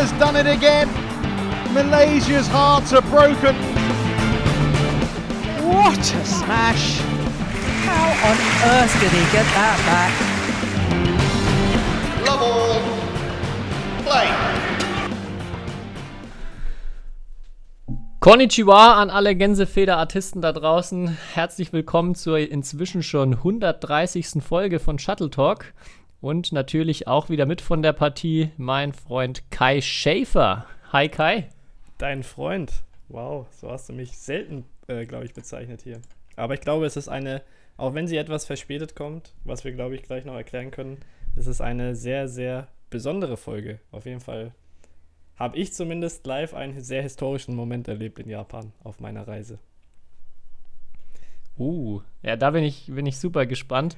has done it again. Malaysia's hearts are broken. What a smash! How on earth did he get that back? Love all. Play. Konnichiwa an alle Gänsefeder-Artisten da draußen. Herzlich willkommen zur inzwischen schon 130. Folge von Shuttle Talk. Und natürlich auch wieder mit von der Partie mein Freund Kai Schäfer. Hi Kai. Dein Freund. Wow, so hast du mich selten, äh, glaube ich, bezeichnet hier. Aber ich glaube, es ist eine, auch wenn sie etwas verspätet kommt, was wir, glaube ich, gleich noch erklären können, es ist eine sehr, sehr besondere Folge. Auf jeden Fall habe ich zumindest live einen sehr historischen Moment erlebt in Japan auf meiner Reise. Uh, ja, da bin ich, bin ich super gespannt.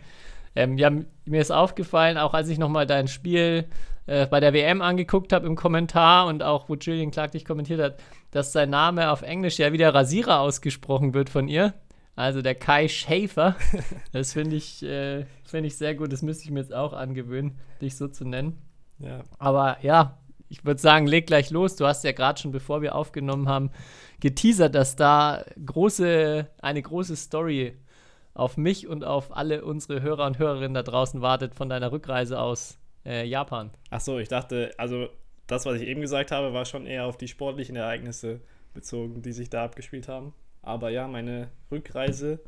Ähm, ja, mir ist aufgefallen, auch als ich nochmal dein Spiel äh, bei der WM angeguckt habe im Kommentar und auch, wo Julian Clark dich kommentiert hat, dass sein Name auf Englisch ja wieder Rasierer ausgesprochen wird von ihr. Also der Kai Schäfer. Das finde ich, äh, find ich sehr gut. Das müsste ich mir jetzt auch angewöhnen, dich so zu nennen. Ja. Aber ja, ich würde sagen, leg gleich los. Du hast ja gerade schon, bevor wir aufgenommen haben, geteasert, dass da große, eine große Story auf mich und auf alle unsere Hörer und Hörerinnen da draußen wartet von deiner Rückreise aus äh, Japan. Ach so, ich dachte, also das, was ich eben gesagt habe, war schon eher auf die sportlichen Ereignisse bezogen, die sich da abgespielt haben. Aber ja, meine Rückreise,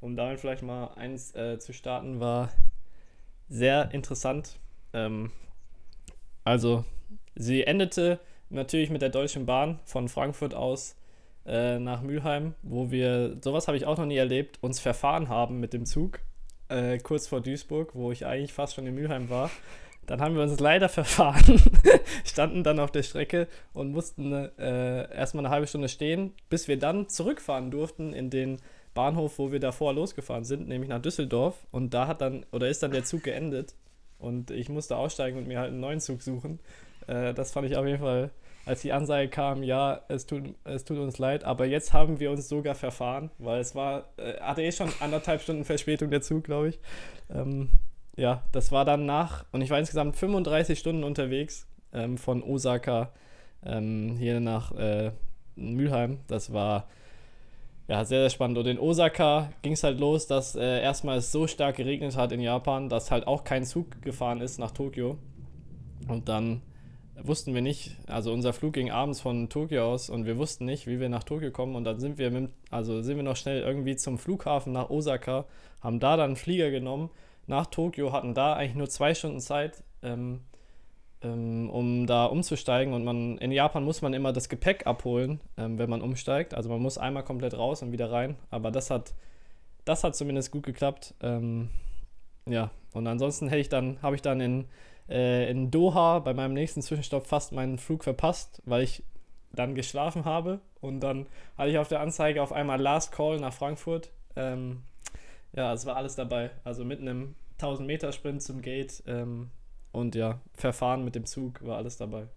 um damit vielleicht mal eins äh, zu starten, war sehr interessant. Ähm, also, sie endete natürlich mit der Deutschen Bahn von Frankfurt aus äh, nach Mülheim, wo wir, sowas habe ich auch noch nie erlebt, uns verfahren haben mit dem Zug, äh, kurz vor Duisburg, wo ich eigentlich fast schon in Mülheim war. Dann haben wir uns leider verfahren, standen dann auf der Strecke und mussten äh, erstmal eine halbe Stunde stehen, bis wir dann zurückfahren durften in den Bahnhof, wo wir davor losgefahren sind, nämlich nach Düsseldorf. Und da hat dann, oder ist dann der Zug geendet. Und ich musste aussteigen und mir halt einen neuen Zug suchen. Äh, das fand ich auf jeden Fall, als die Ansage kam, ja, es tut, es tut uns leid, aber jetzt haben wir uns sogar verfahren, weil es war, äh, hatte eh schon anderthalb Stunden Verspätung der Zug, glaube ich. Ähm, ja, das war dann nach, und ich war insgesamt 35 Stunden unterwegs ähm, von Osaka ähm, hier nach äh, Mülheim. Das war ja sehr, sehr spannend. Und in Osaka ging es halt los, dass äh, erstmal es so stark geregnet hat in Japan, dass halt auch kein Zug gefahren ist nach Tokio. Und dann wussten wir nicht, also unser Flug ging abends von Tokio aus und wir wussten nicht, wie wir nach Tokio kommen. Und dann sind wir, mit, also sind wir noch schnell irgendwie zum Flughafen nach Osaka, haben da dann einen Flieger genommen nach Tokio, hatten da eigentlich nur zwei Stunden Zeit, ähm, ähm, um da umzusteigen. Und man in Japan muss man immer das Gepäck abholen, ähm, wenn man umsteigt. Also man muss einmal komplett raus und wieder rein. Aber das hat, das hat zumindest gut geklappt. Ähm, ja, und ansonsten hätte ich dann, habe ich dann in, äh, in Doha bei meinem nächsten Zwischenstopp fast meinen Flug verpasst, weil ich dann geschlafen habe. Und dann hatte ich auf der Anzeige auf einmal Last Call nach Frankfurt. Ähm, ja, es war alles dabei. Also mit einem 1000-Meter-Sprint zum Gate ähm, und ja, Verfahren mit dem Zug war alles dabei.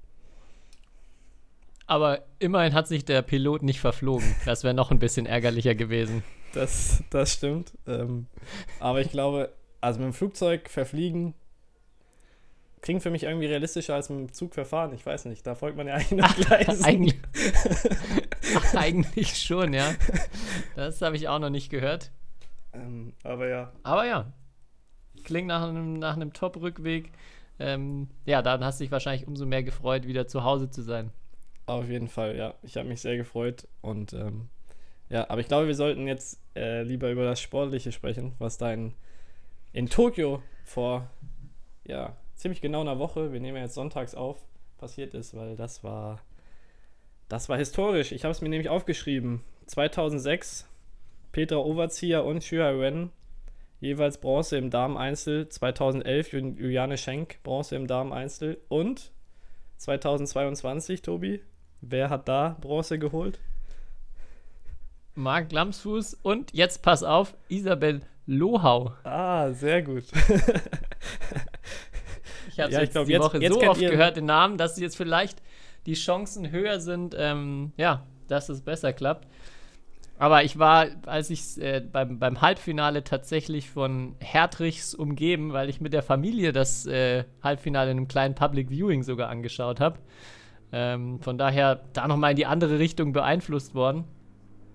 Aber immerhin hat sich der Pilot nicht verflogen. Das wäre noch ein bisschen ärgerlicher gewesen. Das, das stimmt. Ähm, aber ich glaube, also mit dem Flugzeug verfliegen klingt für mich irgendwie realistischer als mit dem Zug verfahren. Ich weiß nicht, da folgt man ja eigentlich noch Gleisen. eigentlich, eigentlich schon, ja. Das habe ich auch noch nicht gehört. Ähm, aber ja. Aber ja, klingt nach einem, nach einem Top-Rückweg. Ähm, ja, dann hast du dich wahrscheinlich umso mehr gefreut, wieder zu Hause zu sein. Auf jeden Fall, ja. Ich habe mich sehr gefreut und ähm, ja, aber ich glaube, wir sollten jetzt äh, lieber über das Sportliche sprechen, was da in, in Tokio vor ja, ziemlich genau einer Woche, wir nehmen ja jetzt sonntags auf, passiert ist, weil das war das war historisch. Ich habe es mir nämlich aufgeschrieben. 2006 Petra Overzieher und Xue Wen jeweils Bronze im Damen-Einzel. 2011 Juliane Schenk Bronze im Damen-Einzel. Und 2022, Tobi, wer hat da Bronze geholt? Marc Lamsfuß und jetzt pass auf, Isabel Lohau. Ah, sehr gut. ich habe ja, jetzt glaub, die jetzt, Woche jetzt so oft gehört, den Namen, dass jetzt vielleicht die Chancen höher sind, ähm, ja, dass es besser klappt. Aber ich war, als ich äh, beim, beim Halbfinale tatsächlich von Hertrichs umgeben, weil ich mit der Familie das äh, Halbfinale in einem kleinen Public Viewing sogar angeschaut habe. Ähm, von daher da nochmal in die andere Richtung beeinflusst worden.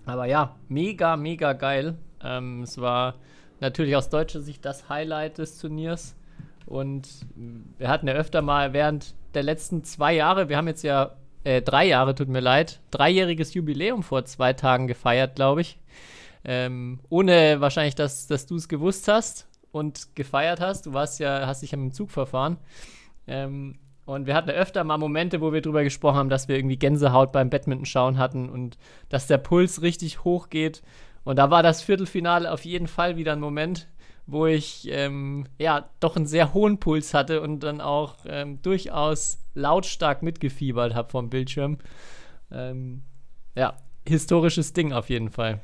Aber ja, mega, mega geil. Ähm, es war natürlich aus deutscher Sicht das Highlight des Turniers. Und wir hatten ja öfter mal während der letzten zwei Jahre, wir haben jetzt ja äh, drei Jahre, tut mir leid, dreijähriges Jubiläum vor zwei Tagen gefeiert, glaube ich. Ähm, ohne wahrscheinlich, dass, dass du es gewusst hast und gefeiert hast. Du warst ja, hast dich ja mit dem Zug verfahren. Ähm, und wir hatten öfter mal Momente, wo wir drüber gesprochen haben, dass wir irgendwie Gänsehaut beim Badminton schauen hatten und dass der Puls richtig hoch geht. Und da war das Viertelfinale auf jeden Fall wieder ein Moment, wo ich ähm, ja doch einen sehr hohen Puls hatte und dann auch ähm, durchaus lautstark mitgefiebert habe vom Bildschirm. Ähm, ja, historisches Ding auf jeden Fall.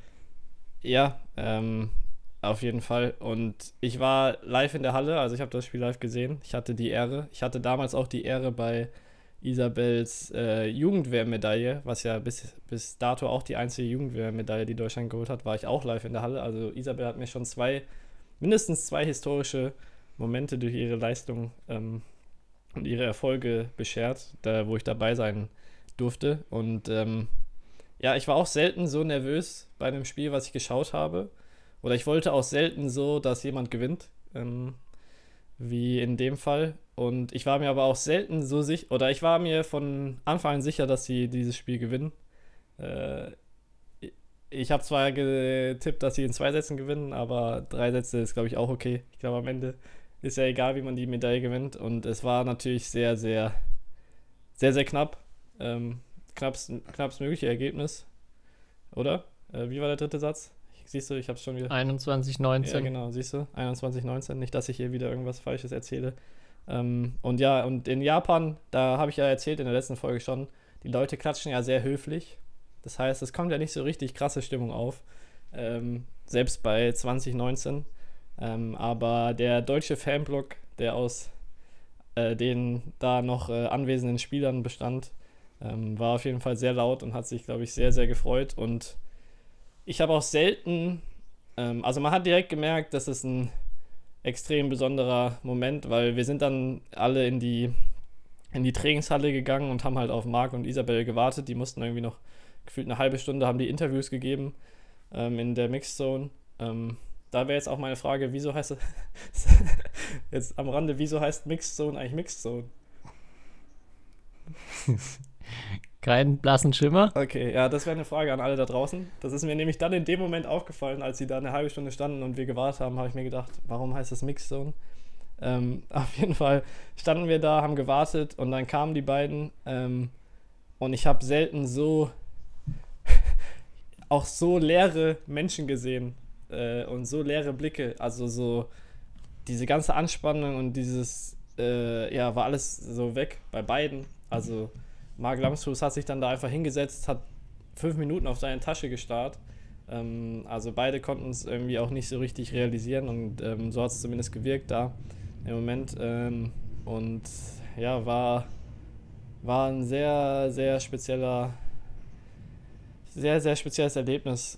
Ja, ähm, auf jeden Fall. Und ich war live in der Halle, also ich habe das Spiel live gesehen. Ich hatte die Ehre. Ich hatte damals auch die Ehre bei Isabels äh, Jugendwehrmedaille, was ja bis, bis dato auch die einzige Jugendwehrmedaille, die Deutschland geholt hat, war ich auch live in der Halle. Also Isabel hat mir schon zwei, mindestens zwei historische Momente durch ihre Leistung ähm, und ihre Erfolge beschert, da, wo ich dabei sein durfte. Und ähm, ja, ich war auch selten so nervös bei einem Spiel, was ich geschaut habe. Oder ich wollte auch selten so, dass jemand gewinnt, ähm, wie in dem Fall. Und ich war mir aber auch selten so sicher, oder ich war mir von Anfang an sicher, dass sie dieses Spiel gewinnen. Äh, ich habe zwar getippt, dass sie in zwei Sätzen gewinnen, aber drei Sätze ist, glaube ich, auch okay. Ich glaube, am Ende ist ja egal, wie man die Medaille gewinnt. Und es war natürlich sehr, sehr, sehr, sehr knapp. Ähm, knappst, knappst mögliche Ergebnis. Oder? Äh, wie war der dritte Satz? Siehst du, ich habe es schon wieder. 21-19. Ja, genau, siehst du. 21-19. Nicht, dass ich hier wieder irgendwas Falsches erzähle. Ähm, und ja, und in Japan, da habe ich ja erzählt in der letzten Folge schon, die Leute klatschen ja sehr höflich. Das heißt, es kommt ja nicht so richtig krasse Stimmung auf. Ähm, selbst bei 2019. Ähm, aber der deutsche Fanblock, der aus äh, den da noch äh, anwesenden Spielern bestand, ähm, war auf jeden Fall sehr laut und hat sich, glaube ich, sehr, sehr gefreut. Und ich habe auch selten, ähm, also man hat direkt gemerkt, dass es ein extrem besonderer Moment, weil wir sind dann alle in die, in die Trainingshalle gegangen und haben halt auf Marc und Isabel gewartet. Die mussten irgendwie noch gefühlt eine halbe Stunde haben die Interviews gegeben ähm, in der Mixed Zone. Ähm, da wäre jetzt auch meine Frage, wieso heißt jetzt am Rande, wieso heißt Mixed Zone eigentlich Mixed Zone? Keinen blassen Schimmer. Okay, ja, das wäre eine Frage an alle da draußen. Das ist mir nämlich dann in dem Moment aufgefallen, als sie da eine halbe Stunde standen und wir gewartet haben, habe ich mir gedacht, warum heißt das Mixzone? Ähm, auf jeden Fall standen wir da, haben gewartet und dann kamen die beiden ähm, und ich habe selten so auch so leere Menschen gesehen äh, und so leere Blicke, also so diese ganze Anspannung und dieses, äh, ja, war alles so weg bei beiden. Also Marc Lamsfuß hat sich dann da einfach hingesetzt, hat fünf Minuten auf seine Tasche gestarrt. Ähm, also beide konnten es irgendwie auch nicht so richtig realisieren und ähm, so hat es zumindest gewirkt da im Moment. Ähm, und ja, war, war ein sehr, sehr spezieller, sehr, sehr spezielles Erlebnis.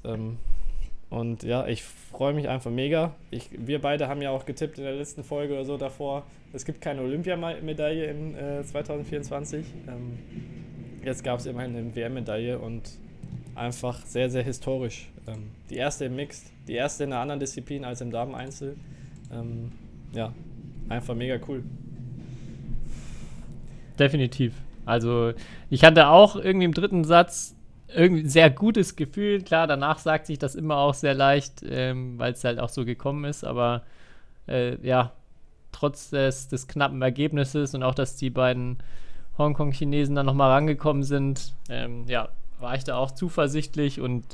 Und ja, ich freue mich einfach mega. Ich, wir beide haben ja auch getippt in der letzten Folge oder so davor, es gibt keine Olympiamedaille in äh, 2024. Ähm, jetzt gab es immerhin eine WM-Medaille und einfach sehr, sehr historisch. Ähm, die erste im Mixed, die erste in einer anderen Disziplin als im Damen-Einzel. Ähm, ja, einfach mega cool. Definitiv. Also ich hatte auch irgendwie im dritten Satz irgendwie ein sehr gutes Gefühl. Klar, danach sagt sich das immer auch sehr leicht, ähm, weil es halt auch so gekommen ist. Aber äh, ja, trotz des, des knappen Ergebnisses und auch, dass die beiden Hongkong-Chinesen dann nochmal rangekommen sind, ähm, ja, war ich da auch zuversichtlich und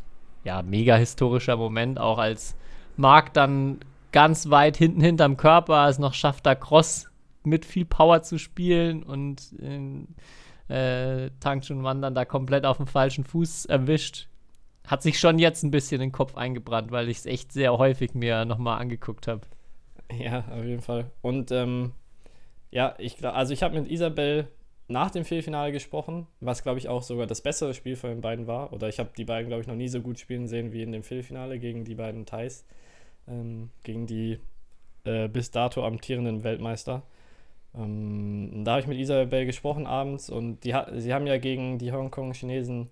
ja, mega historischer Moment, auch als Marc dann ganz weit hinten hinterm Körper es noch schafft, da Cross mit viel Power zu spielen und äh, Tang Chun Wan dann da komplett auf dem falschen Fuß erwischt. Hat sich schon jetzt ein bisschen in den Kopf eingebrannt, weil ich es echt sehr häufig mir nochmal angeguckt habe. Ja, auf jeden Fall. Und ähm, ja, ich also ich habe mit Isabel nach dem Viertelfinale gesprochen, was glaube ich auch sogar das bessere Spiel von den beiden war. Oder ich habe die beiden, glaube ich, noch nie so gut spielen sehen wie in dem Viertelfinale gegen die beiden Thais, ähm, gegen die äh, bis dato amtierenden Weltmeister. Ähm, da habe ich mit Isabel gesprochen abends und die, sie haben ja gegen die Hongkong-Chinesen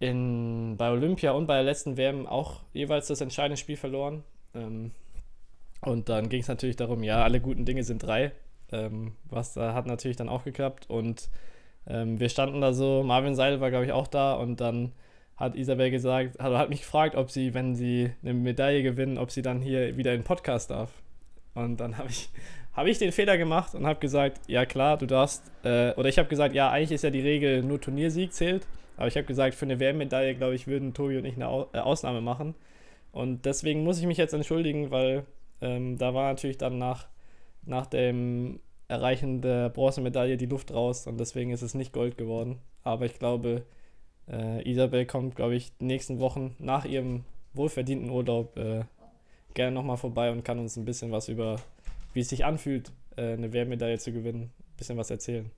in, bei Olympia und bei der letzten WM auch jeweils das entscheidende Spiel verloren. Ähm, und dann ging es natürlich darum, ja, alle guten Dinge sind drei. Ähm, was da hat natürlich dann auch geklappt. Und ähm, wir standen da so, Marvin Seil war, glaube ich, auch da und dann hat Isabel gesagt, hat, hat mich gefragt, ob sie, wenn sie eine Medaille gewinnen, ob sie dann hier wieder in den Podcast darf. Und dann habe ich, hab ich den Fehler gemacht und habe gesagt, ja klar, du darfst, äh, oder ich habe gesagt, ja, eigentlich ist ja die Regel, nur Turniersieg zählt. Aber ich habe gesagt, für eine WM-Medaille, glaube ich, würden Tobi und ich eine Au äh, Ausnahme machen. Und deswegen muss ich mich jetzt entschuldigen, weil ähm, da war natürlich dann nach, nach dem Erreichen der Bronzemedaille die Luft raus und deswegen ist es nicht Gold geworden. Aber ich glaube, äh, Isabel kommt, glaube ich, die nächsten Wochen nach ihrem wohlverdienten Urlaub äh, gerne nochmal vorbei und kann uns ein bisschen was über, wie es sich anfühlt, äh, eine WM-Medaille zu gewinnen, ein bisschen was erzählen.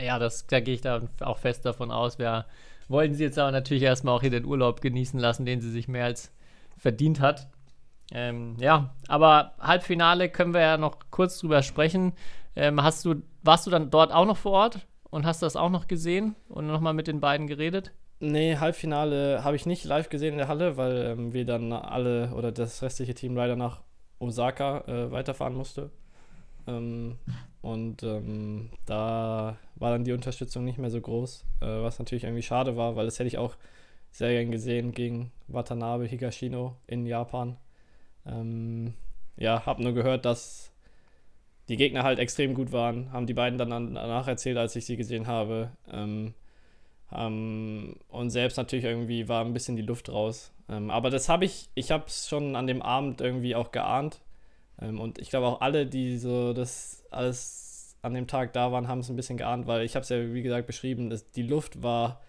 Ja, das, da gehe ich da auch fest davon aus. Wir wollten sie jetzt aber natürlich erstmal auch hier den Urlaub genießen lassen, den sie sich mehr als verdient hat. Ähm, ja, aber Halbfinale können wir ja noch kurz drüber sprechen. Ähm, hast du, warst du dann dort auch noch vor Ort und hast das auch noch gesehen und nochmal mit den beiden geredet? Nee, Halbfinale habe ich nicht live gesehen in der Halle, weil ähm, wir dann alle oder das restliche Team leider nach Osaka äh, weiterfahren musste. Ähm, und ähm, da war dann die Unterstützung nicht mehr so groß, äh, was natürlich irgendwie schade war, weil das hätte ich auch sehr gern gesehen gegen Watanabe Higashino in Japan. Ähm, ja, habe nur gehört, dass die Gegner halt extrem gut waren, haben die beiden dann danach erzählt, als ich sie gesehen habe. Ähm, ähm, und selbst natürlich irgendwie war ein bisschen die Luft raus. Ähm, aber das habe ich, ich habe es schon an dem Abend irgendwie auch geahnt. Ähm, und ich glaube auch alle, die so das alles an dem Tag da waren, haben es ein bisschen geahnt, weil ich habe es ja, wie gesagt, beschrieben, dass die Luft war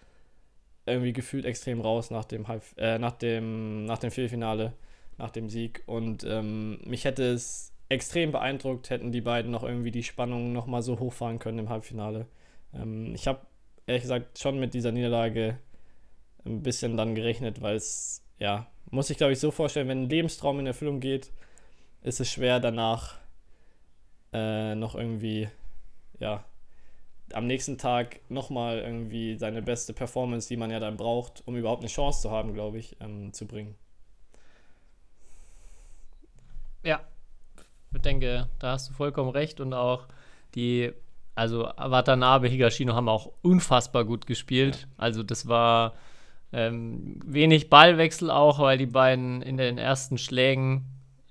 irgendwie gefühlt extrem raus nach dem Halb, äh, nach dem, nach dem Viertelfinale, nach dem Sieg. Und ähm, mich hätte es extrem beeindruckt, hätten die beiden noch irgendwie die Spannung nochmal so hochfahren können im Halbfinale. Ähm, ich habe ehrlich gesagt schon mit dieser Niederlage ein bisschen dann gerechnet, weil es, ja, muss ich glaube ich so vorstellen, wenn ein Lebenstraum in Erfüllung geht, ist es schwer danach äh, noch irgendwie, ja, am nächsten Tag nochmal irgendwie seine beste Performance, die man ja dann braucht, um überhaupt eine Chance zu haben, glaube ich, ähm, zu bringen. Ja, ich denke, da hast du vollkommen recht und auch die, also Watanabe, Higashino haben auch unfassbar gut gespielt. Ja. Also das war ähm, wenig Ballwechsel auch, weil die beiden in den ersten Schlägen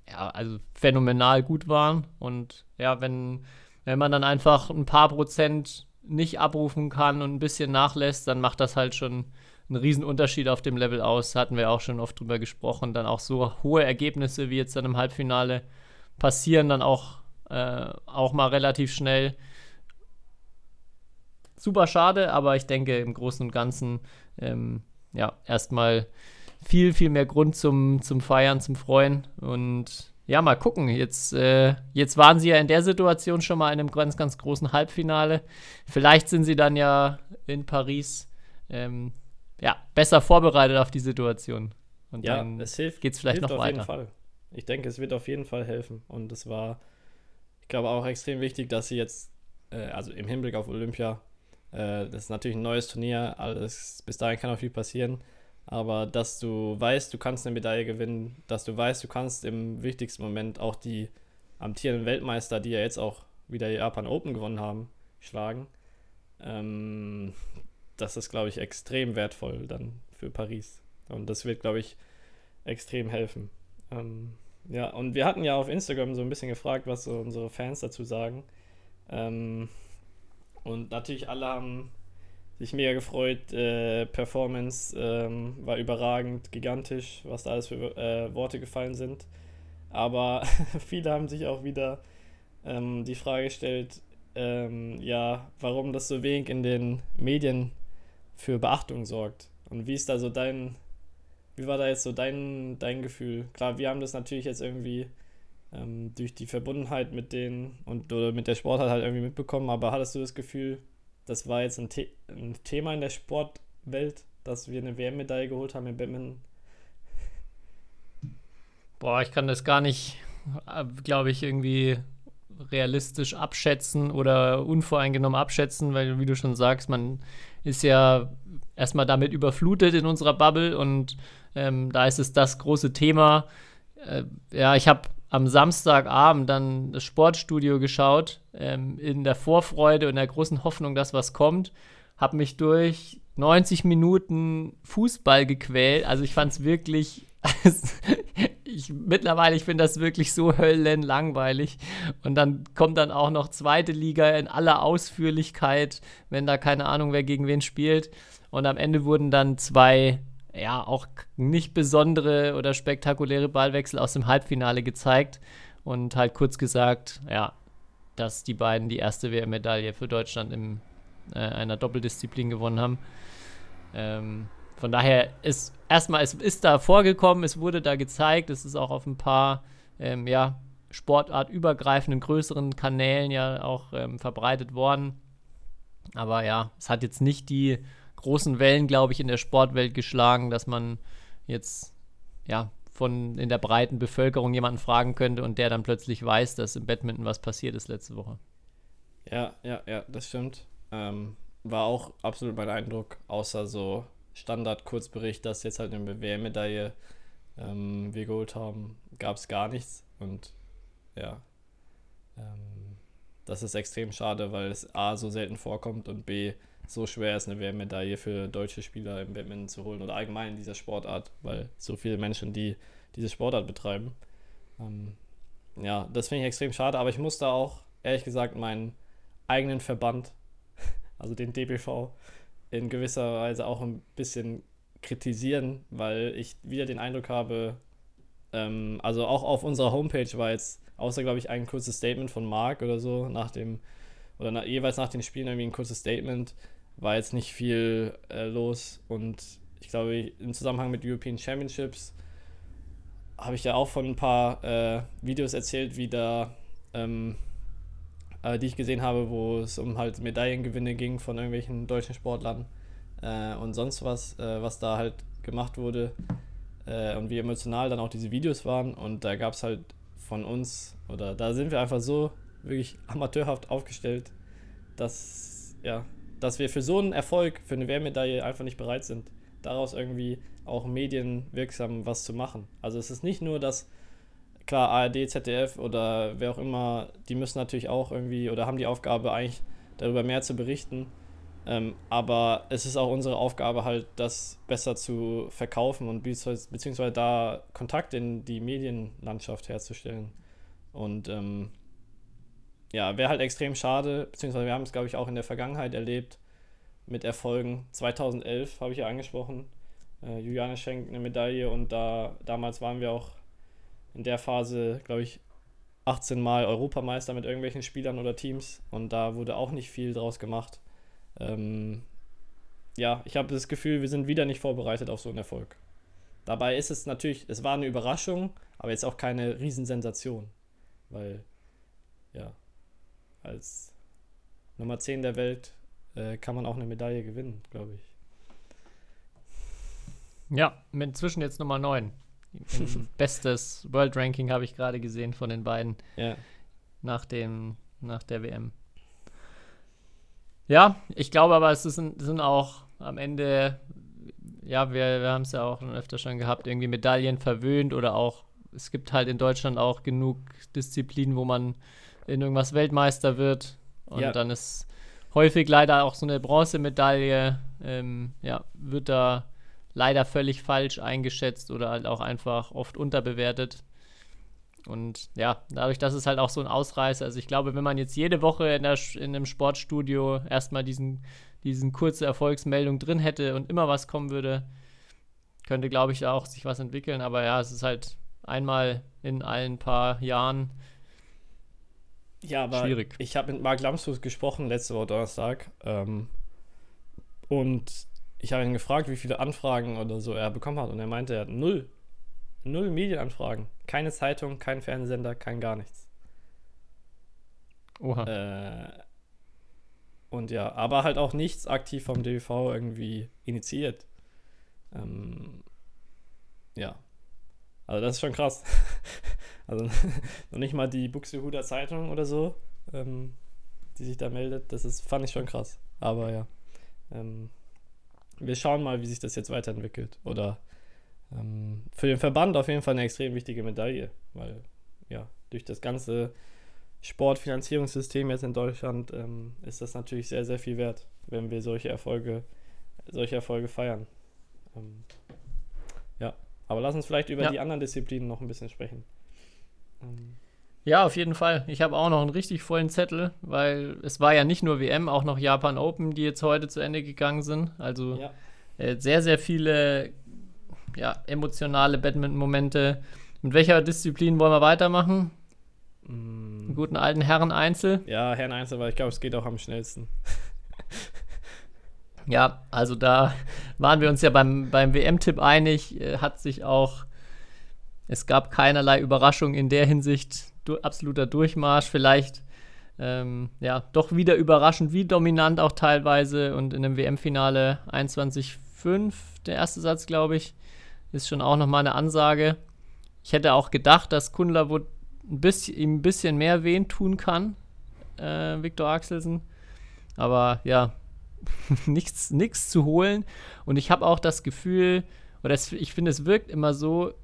ja, also phänomenal gut waren. Und ja, wenn, wenn man dann einfach ein paar Prozent nicht abrufen kann und ein bisschen nachlässt, dann macht das halt schon einen riesen Unterschied auf dem Level aus. Hatten wir auch schon oft drüber gesprochen. Dann auch so hohe Ergebnisse wie jetzt dann im Halbfinale passieren dann auch, äh, auch mal relativ schnell. Super schade, aber ich denke im Großen und Ganzen ähm, ja erstmal viel, viel mehr Grund zum, zum Feiern, zum Freuen. Und ja, mal gucken. Jetzt, äh, jetzt waren sie ja in der Situation schon mal in einem ganz, ganz großen Halbfinale. Vielleicht sind sie dann ja in Paris ähm, ja, besser vorbereitet auf die Situation. Und ja, dann es hilft. Geht es vielleicht hilft noch auf weiter. Jeden Fall. Ich denke, es wird auf jeden Fall helfen. Und es war, ich glaube, auch extrem wichtig, dass sie jetzt, äh, also im Hinblick auf Olympia, äh, das ist natürlich ein neues Turnier, alles, bis dahin kann auch viel passieren. Aber dass du weißt, du kannst eine Medaille gewinnen, dass du weißt, du kannst im wichtigsten Moment auch die amtierenden Weltmeister, die ja jetzt auch wieder Japan Open gewonnen haben, schlagen. Ähm, das ist, glaube ich, extrem wertvoll dann für Paris. Und das wird, glaube ich, extrem helfen. Ähm, ja, und wir hatten ja auf Instagram so ein bisschen gefragt, was so unsere Fans dazu sagen. Ähm, und natürlich alle haben sich mega gefreut. Äh, Performance ähm, war überragend, gigantisch, was da alles für äh, Worte gefallen sind. Aber viele haben sich auch wieder ähm, die Frage gestellt, ähm, ja, warum das so wenig in den Medien für Beachtung sorgt. Und wie ist da so dein, wie war da jetzt so dein, dein Gefühl? Klar, wir haben das natürlich jetzt irgendwie ähm, durch die Verbundenheit mit denen und oder mit der Sportart halt irgendwie mitbekommen, aber hattest du das Gefühl, das war jetzt ein, The ein Thema in der Sportwelt, dass wir eine WM-Medaille geholt haben im Badminton. Boah, ich kann das gar nicht, glaube ich, irgendwie realistisch abschätzen oder unvoreingenommen abschätzen, weil, wie du schon sagst, man ist ja erstmal damit überflutet in unserer Bubble und ähm, da ist es das große Thema. Äh, ja, ich habe am Samstagabend dann das Sportstudio geschaut, ähm, in der Vorfreude und der großen Hoffnung, dass was kommt. Habe mich durch 90 Minuten Fußball gequält. Also ich fand es wirklich ich, mittlerweile, ich finde das wirklich so höllenlangweilig. Und dann kommt dann auch noch zweite Liga in aller Ausführlichkeit, wenn da keine Ahnung, wer gegen wen spielt. Und am Ende wurden dann zwei, ja, auch nicht besondere oder spektakuläre Ballwechsel aus dem Halbfinale gezeigt. Und halt kurz gesagt, ja, dass die beiden die erste WM-Medaille für Deutschland in äh, einer Doppeldisziplin gewonnen haben. Ähm, von daher ist erstmal, es ist da vorgekommen, es wurde da gezeigt, es ist auch auf ein paar, ähm, ja, sportartübergreifenden größeren Kanälen ja auch ähm, verbreitet worden. Aber ja, es hat jetzt nicht die großen Wellen, glaube ich, in der Sportwelt geschlagen, dass man jetzt ja von in der breiten Bevölkerung jemanden fragen könnte und der dann plötzlich weiß, dass im Badminton was passiert ist letzte Woche. Ja, ja, ja, das stimmt. Ähm, war auch absolut mein Eindruck, außer so Standard-Kurzbericht, dass jetzt halt eine WM-Medaille ähm, wir geholt haben, gab es gar nichts. Und ja, ähm, das ist extrem schade, weil es A so selten vorkommt und B so schwer ist, eine WM-Medaille für deutsche Spieler im Badminton zu holen oder allgemein in dieser Sportart, weil so viele Menschen, die diese Sportart betreiben. Ähm, ja, das finde ich extrem schade, aber ich muss da auch, ehrlich gesagt, meinen eigenen Verband, also den DBV, in gewisser Weise auch ein bisschen kritisieren, weil ich wieder den Eindruck habe, ähm, also auch auf unserer Homepage war jetzt, außer glaube ich ein kurzes Statement von Marc oder so, nach dem, oder na, jeweils nach den Spielen irgendwie ein kurzes Statement, war jetzt nicht viel äh, los und ich glaube, im Zusammenhang mit European Championships habe ich ja auch von ein paar äh, Videos erzählt, wie da ähm, äh, die ich gesehen habe, wo es um halt Medaillengewinne ging von irgendwelchen deutschen Sportlern äh, und sonst was, äh, was da halt gemacht wurde äh, und wie emotional dann auch diese Videos waren. Und da gab es halt von uns, oder da sind wir einfach so wirklich amateurhaft aufgestellt, dass, ja, dass wir für so einen Erfolg, für eine Wehrmedaille einfach nicht bereit sind, daraus irgendwie auch medienwirksam was zu machen. Also es ist nicht nur, dass klar, ARD, ZDF oder wer auch immer, die müssen natürlich auch irgendwie oder haben die Aufgabe eigentlich darüber mehr zu berichten. Ähm, aber es ist auch unsere Aufgabe halt, das besser zu verkaufen und beziehungsweise, da Kontakt in die Medienlandschaft herzustellen. Und ähm, ja, wäre halt extrem schade, beziehungsweise wir haben es, glaube ich, auch in der Vergangenheit erlebt mit Erfolgen. 2011 habe ich ja angesprochen. Äh, Juliane schenkt eine Medaille und da damals waren wir auch in der Phase, glaube ich, 18 Mal Europameister mit irgendwelchen Spielern oder Teams und da wurde auch nicht viel draus gemacht. Ähm, ja, ich habe das Gefühl, wir sind wieder nicht vorbereitet auf so einen Erfolg. Dabei ist es natürlich, es war eine Überraschung, aber jetzt auch keine Riesensensation, weil, ja, als Nummer 10 der Welt äh, kann man auch eine Medaille gewinnen, glaube ich. Ja, inzwischen jetzt Nummer 9. Bestes World Ranking habe ich gerade gesehen von den beiden. Ja. Nach, dem, nach der WM. Ja, ich glaube aber, es sind, sind auch am Ende, ja, wir, wir haben es ja auch öfter schon gehabt, irgendwie Medaillen verwöhnt oder auch, es gibt halt in Deutschland auch genug Disziplinen, wo man in irgendwas Weltmeister wird. Und ja. dann ist häufig leider auch so eine Bronzemedaille, ähm, ja, wird da leider völlig falsch eingeschätzt oder halt auch einfach oft unterbewertet. Und ja, dadurch, dass es halt auch so ein Ausreißer ist. Also ich glaube, wenn man jetzt jede Woche in, der, in einem Sportstudio erstmal diesen, diesen kurze Erfolgsmeldung drin hätte und immer was kommen würde, könnte, glaube ich, auch sich was entwickeln. Aber ja, es ist halt einmal in allen paar Jahren ja, aber schwierig. Ich habe mit Marc Lamsfuß gesprochen letzte Woche Donnerstag. Ähm, und ich habe ihn gefragt, wie viele Anfragen oder so er bekommen hat und er meinte, er hat null. Null Medienanfragen. Keine Zeitung, kein Fernsehsender, kein gar nichts. Oha. Äh, und ja, aber halt auch nichts aktiv vom DV irgendwie initiiert. Ähm, ja. Also das ist schon krass. Also noch nicht mal die Buxtehuder Zeitung oder so, ähm, die sich da meldet. Das ist, fand ich schon krass. Aber ja. Ähm, wir schauen mal, wie sich das jetzt weiterentwickelt. Oder ähm, für den Verband auf jeden Fall eine extrem wichtige Medaille, weil ja, durch das ganze Sportfinanzierungssystem jetzt in Deutschland ähm, ist das natürlich sehr, sehr viel wert, wenn wir solche Erfolge, solche Erfolge feiern. Ähm, ja, aber lass uns vielleicht über Ja. die anderen Disziplinen noch ein bisschen sprechen. Ja, auf jeden Fall. Ich habe auch noch einen richtig vollen Zettel, weil es war ja nicht nur WM, auch noch Japan Open, die jetzt heute zu Ende gegangen sind. Also ja. äh, sehr, sehr viele ja, emotionale Badminton-Momente. Mit welcher Disziplin wollen wir weitermachen? Mm, guten alten Herren-Einzel. ja, Herrn Einzel, weil ich glaube, es geht auch am schnellsten. Ja, also da waren wir uns ja beim, beim WM-Tipp einig, äh, hat sich auch, es gab keinerlei Überraschung in der Hinsicht, du, absoluter Durchmarsch, vielleicht ähm, ja, doch wieder überraschend, wie dominant auch teilweise und in einem WM-Finale 21-5, der erste Satz, glaube ich, ist schon auch nochmal eine Ansage. Ich hätte auch gedacht, dass Kundlerwood ein bisschen, ihm ein bisschen mehr wehen tun kann, äh, Viktor Axelsen. Aber ja, nichts, nichts zu holen. Und ich habe auch das Gefühl, oder es, ich finde, es wirkt immer so,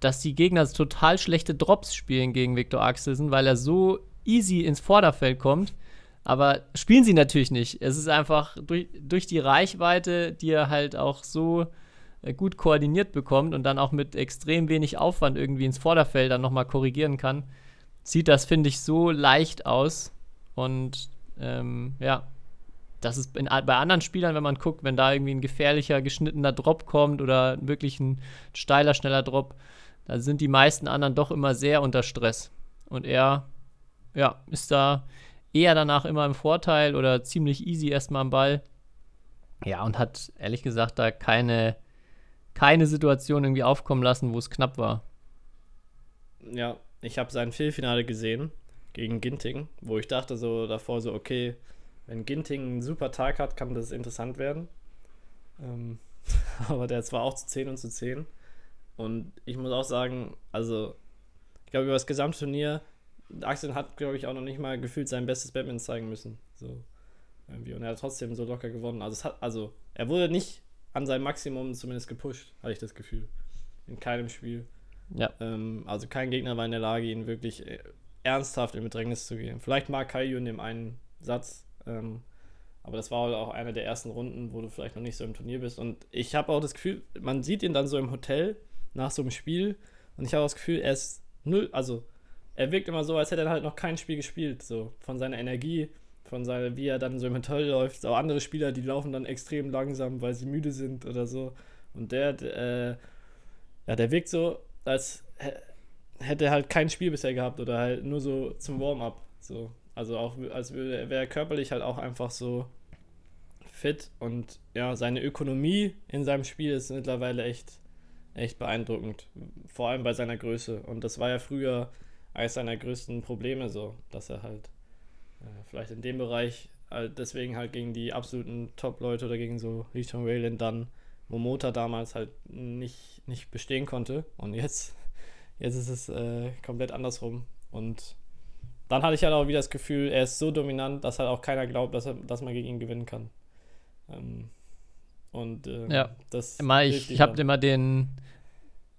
dass die Gegner total schlechte Drops spielen gegen Viktor Axelsen, weil er so easy ins Vorderfeld kommt. Aber spielen sie natürlich nicht. Es ist einfach durch, durch die Reichweite, die er halt auch so äh, gut koordiniert bekommt und dann auch mit extrem wenig Aufwand irgendwie ins Vorderfeld dann nochmal korrigieren kann, sieht das, finde ich, so leicht aus. Und ähm, ja, das ist in, bei anderen Spielern, wenn man guckt, wenn da irgendwie ein gefährlicher, geschnittener Drop kommt oder wirklich ein steiler, schneller Drop, da sind die meisten anderen doch immer sehr unter Stress. Und er, ja, ist da eher danach immer im Vorteil oder ziemlich easy erstmal am Ball. Ja, und hat ehrlich gesagt da keine, keine Situation irgendwie aufkommen lassen, wo es knapp war. Ja, ich habe sein Viertelfinale gesehen gegen Ginting, wo ich dachte so davor so, okay, wenn Ginting einen super Tag hat, kann das interessant werden. Ähm, aber der zwar auch zu 10 und zu 10. Und ich muss auch sagen, also, ich glaube, über das Gesamtturnier, Axel hat, glaube ich, auch noch nicht mal gefühlt sein bestes Badminton zeigen müssen. So, irgendwie. Und er hat trotzdem so locker gewonnen. Also, es hat, also, er wurde nicht an seinem Maximum zumindest gepusht, hatte ich das Gefühl. In keinem Spiel. Ja. Ähm, also kein Gegner war in der Lage, ihn wirklich äh, ernsthaft in Bedrängnis zu gehen. Vielleicht mag Kaiju in dem einen Satz, ähm, aber das war auch eine der ersten Runden, wo du vielleicht noch nicht so im Turnier bist. Und ich habe auch das Gefühl, man sieht ihn dann so im Hotel nach so einem Spiel und ich habe das Gefühl, er ist null, also er wirkt immer so, als hätte er halt noch kein Spiel gespielt, so von seiner Energie, von seiner, wie er dann so im Hotel läuft. Auch andere Spieler, die laufen dann extrem langsam, weil sie müde sind oder so. Und der, äh, ja, der wirkt so, als hä- hätte er halt kein Spiel bisher gehabt oder halt nur so zum Warm-up. So. Also auch, als wäre er körperlich halt auch einfach so fit und ja, seine Ökonomie in seinem Spiel ist mittlerweile echt, echt beeindruckend. Vor allem bei seiner Größe. Und das war ja früher eines seiner größten Probleme so, dass er halt äh, vielleicht in dem Bereich halt deswegen halt gegen die absoluten Top-Leute oder gegen so Lee Chong Wayland dann Momota damals halt nicht, nicht bestehen konnte. Und jetzt, jetzt ist es äh, komplett andersrum. Und dann hatte ich halt auch wieder das Gefühl, er ist so dominant, dass halt auch keiner glaubt, dass, er, dass man gegen ihn gewinnen kann. Ähm, und ähm, Ja. das Immer, ich ich habe immer den,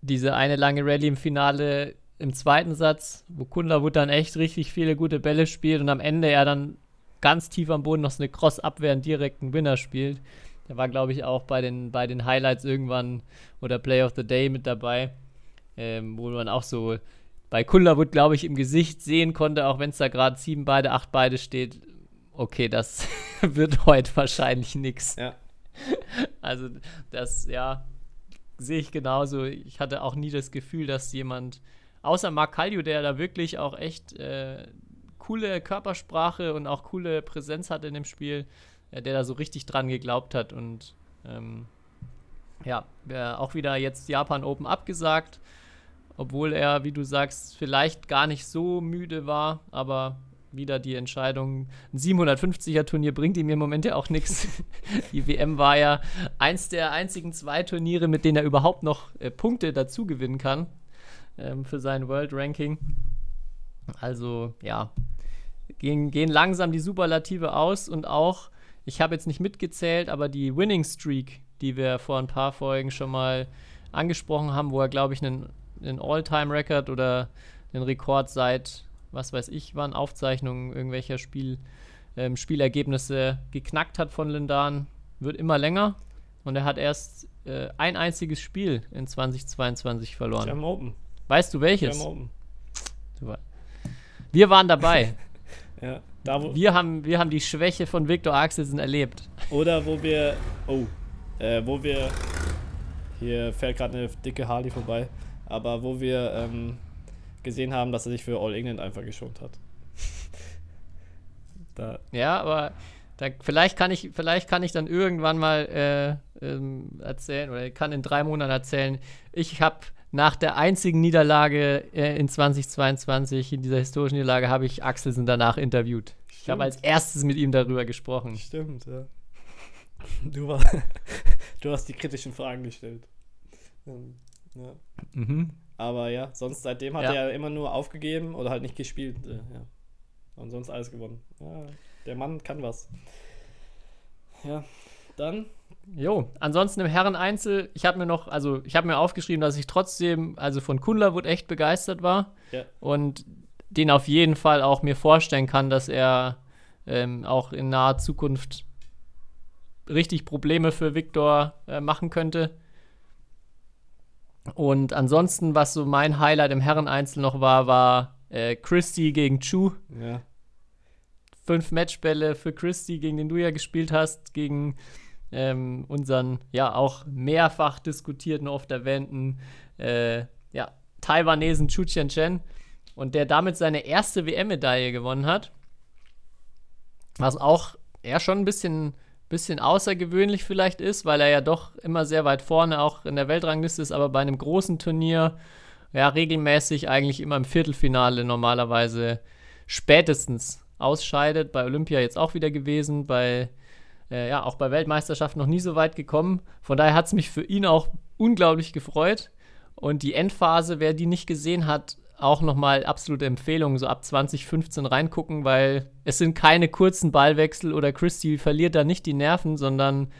diese eine lange Rallye im Finale im zweiten Satz, wo Kunderwood dann echt richtig viele gute Bälle spielt und am Ende er dann ganz tief am Boden noch so eine Cross-Abwehr einen direkten Winner spielt. Der war, glaube ich, auch bei den, bei den Highlights irgendwann oder Play of the Day mit dabei, ähm, wo man auch so bei Kunderwood, glaube ich, im Gesicht sehen konnte, auch wenn es da gerade sieben beide, acht beide steht, okay, das wird heute wahrscheinlich nichts. Ja. Also das, ja, sehe ich genauso. Ich hatte auch nie das Gefühl, dass jemand, außer Mark Kallio, der da wirklich auch echt äh, coole Körpersprache und auch coole Präsenz hatte in dem Spiel, äh, der da so richtig dran geglaubt hat. Und ähm, ja, auch wieder jetzt Japan Open abgesagt, obwohl er, wie du sagst, vielleicht gar nicht so müde war, aber wieder die Entscheidung, ein 750er Turnier bringt ihm im Moment ja auch nichts. Die WM war ja eins der einzigen zwei Turniere, mit denen er überhaupt noch äh, Punkte dazu gewinnen kann. ähm, für sein World Ranking. Also ja, gehen, gehen langsam die Superlative aus und auch, ich habe jetzt nicht mitgezählt, aber die Winning Streak, die wir vor ein paar Folgen schon mal angesprochen haben, wo er, glaube ich, einen, einen All-Time-Record oder einen Rekord seit, was weiß ich, wann Aufzeichnungen irgendwelcher Spiel, ähm, Spielergebnisse geknackt hat von Lindan, wird immer länger. Und er hat erst äh, ein einziges Spiel in 2022 verloren. German Open. Weißt du welches? German Open. Super. Wir waren dabei. Ja, da wo, wir, haben, wir haben die Schwäche von Viktor Axelsen erlebt. Oder wo wir. Oh. Äh, wo wir. Hier fährt gerade eine dicke Harley vorbei. Aber wo wir ähm, gesehen haben, dass er sich für All England einfach geschont hat. da. Ja, aber da, vielleicht, kann ich, vielleicht kann ich dann irgendwann mal äh, ähm, erzählen oder kann in drei Monaten erzählen, ich habe nach der einzigen Niederlage äh, in 2022, in dieser historischen Niederlage, habe ich Axelsen danach interviewt. Stimmt. Ich habe als erstes mit ihm darüber gesprochen. Stimmt, ja. Du, war, du hast die kritischen Fragen gestellt. Ähm, ja. Mhm. Aber ja, sonst seitdem hat ja. er immer nur aufgegeben oder halt nicht gespielt. Äh, ja. Und sonst alles gewonnen. Ja, der Mann kann was. Ja, dann Jo, ansonsten im Herren-Einzel, ich habe mir noch, also ich habe mir aufgeschrieben, dass ich trotzdem, also von Kundlerwood echt begeistert war ja. und den auf jeden Fall auch mir vorstellen kann, dass er ähm, auch in naher Zukunft richtig Probleme für Viktor äh, machen könnte. Und ansonsten, was so mein Highlight im Herren-Einzel noch war, war äh, Christy gegen Chu. Ja. Fünf Matchbälle für Christy, gegen den du ja gespielt hast, gegen ähm, unseren ja auch mehrfach diskutierten, oft erwähnten äh, ja, Taiwanesen Chu Chen Chen und der damit seine erste WM-Medaille gewonnen hat. Was auch eher schon ein bisschen, bisschen außergewöhnlich vielleicht ist, weil er ja doch immer sehr weit vorne auch in der Weltrangliste ist, aber bei einem großen Turnier ja regelmäßig eigentlich immer im Viertelfinale normalerweise spätestens ausscheidet. Bei Olympia jetzt auch wieder gewesen, bei äh, ja auch bei Weltmeisterschaften noch nie so weit gekommen. Von daher hat es mich für ihn auch unglaublich gefreut. Und die Endphase, wer die nicht gesehen hat, auch nochmal absolute Empfehlung, so ab 2015 reingucken, weil es sind keine kurzen Ballwechsel oder Christy verliert da nicht die Nerven, sondern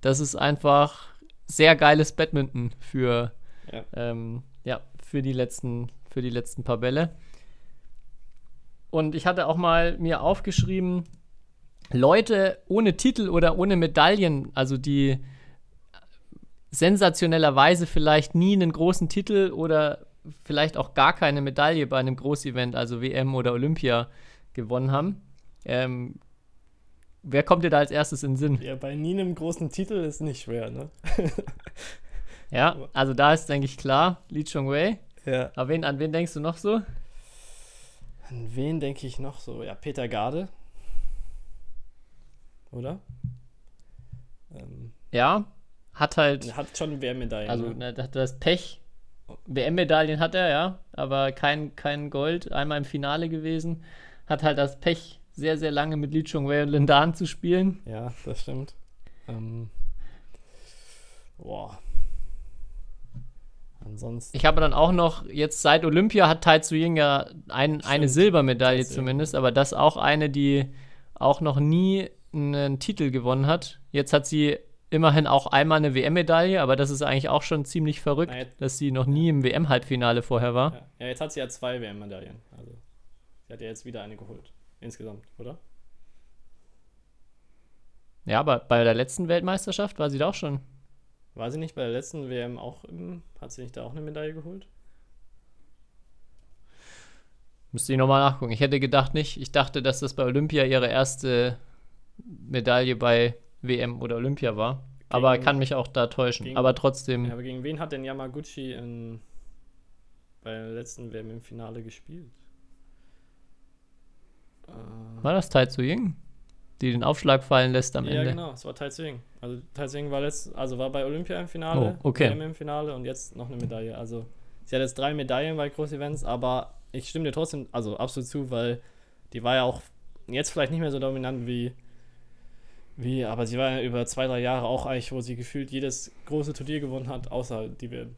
das ist einfach sehr geiles Badminton für, ja. Ähm, ja, für, die letzten, für die letzten paar Bälle. Und ich hatte auch mal mir aufgeschrieben, Leute ohne Titel oder ohne Medaillen, also die sensationellerweise vielleicht nie einen großen Titel oder vielleicht auch gar keine Medaille bei einem Großevent, also WM oder Olympia, gewonnen haben. Ähm, wer kommt dir da als erstes in den Sinn? Ja, bei nie einem großen Titel ist nicht schwer, ne? ja, also da ist, denke ich, klar, Li Chongwei. Ja. Aber wen, an wen denkst du noch so? An wen denke ich noch so? Ja, Peter Garde oder? Ähm, ja, hat halt. Hat schon WM-Medaillen. Also, ne? das Pech. WM-Medaillen hat er, ja, aber kein, kein Gold. Einmal im Finale gewesen. Hat halt das Pech, sehr, sehr lange mit Li Chongwei und Lindan zu spielen. Ja, das stimmt. Ähm, boah. Ansonsten. Ich habe dann auch noch, jetzt seit Olympia hat Tai Tzu Ying ja ein, eine Silbermedaille zumindest, aber das auch eine, die auch noch nie einen Titel gewonnen hat. Jetzt hat sie immerhin auch einmal eine WM-Medaille, aber das ist eigentlich auch schon ziemlich verrückt, Na, dass sie noch nie im WM-Halbfinale vorher war. Ja. ja, jetzt hat sie ja zwei WM-Medaillen. Also sie hat ja jetzt wieder eine geholt. Insgesamt, oder? Ja, aber bei der letzten Weltmeisterschaft war sie da auch schon. War sie nicht bei der letzten WM auch, im, hat sie nicht da auch eine Medaille geholt? Müsste ich nochmal nachgucken. Ich hätte gedacht nicht. Ich dachte, dass das bei Olympia ihre erste Medaille bei WM oder Olympia war. Gegen, aber kann mich auch da täuschen. Gegen, aber trotzdem. Ja, aber gegen wen hat denn Yamaguchi in, bei der letzten WM im Finale gespielt? Äh, war das Tai Tzu Ying? Die den Aufschlag fallen lässt am ja, Ende. Ja, genau, es war Tai Tzu Ying. Also Tai Tzu Ying war, letzt, also war bei Olympia im Finale, oh, okay. WM im Finale und jetzt noch eine Medaille. Also sie hat jetzt drei Medaillen bei Groß-Events, aber ich stimme dir trotzdem, also absolut zu, weil die war ja auch jetzt vielleicht nicht mehr so dominant wie wie, aber sie war ja über zwei, drei Jahre auch eigentlich, wo sie gefühlt jedes große Turnier gewonnen hat, außer die wir,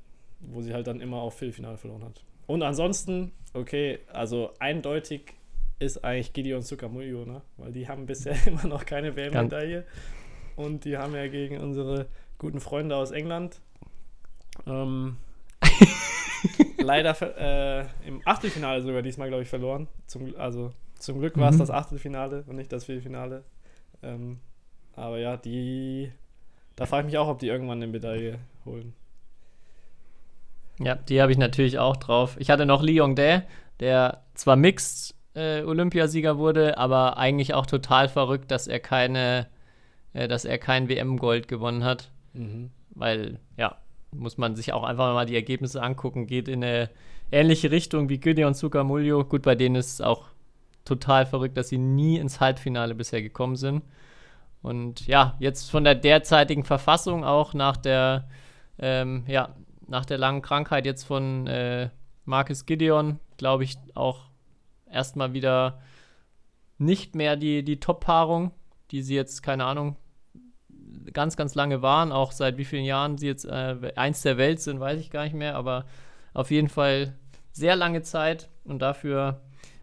wo sie halt dann immer auf Viertelfinale verloren hat. und ansonsten, okay, also eindeutig ist eigentlich Gideon Sukamuljo, ne? Weil die haben bisher immer noch keine WM-Medaille. Und die haben ja gegen unsere guten Freunde aus England ähm, leider äh, im Achtelfinale sogar diesmal, glaube ich, verloren. Zum, also zum Glück war es mhm. das Achtelfinale und nicht das Viertelfinale. Ähm, aber ja, die. Da frage ich mich auch, ob die irgendwann eine Medaille holen. Ja, die habe ich natürlich auch drauf. Ich hatte noch Lee Yong-dae, der zwar Mixed äh, Olympiasieger wurde, aber eigentlich auch total verrückt, dass er keine, äh, dass er kein WM-Gold gewonnen hat. Mhm. Weil, ja, muss man sich auch einfach mal die Ergebnisse angucken, geht in eine ähnliche Richtung wie Gideon Sukamuljo. Gut, bei denen ist es auch total verrückt, dass sie nie ins Halbfinale bisher gekommen sind. Und ja, jetzt von der derzeitigen Verfassung auch nach der, ähm, ja, nach der langen Krankheit jetzt von äh, Marcus Gideon, glaube ich, auch erstmal wieder nicht mehr die, die Top-Paarung, die sie jetzt, keine Ahnung, ganz, ganz lange waren, auch seit wie vielen Jahren sie jetzt äh, eins der Welt sind, weiß ich gar nicht mehr, aber auf jeden Fall sehr lange Zeit und dafür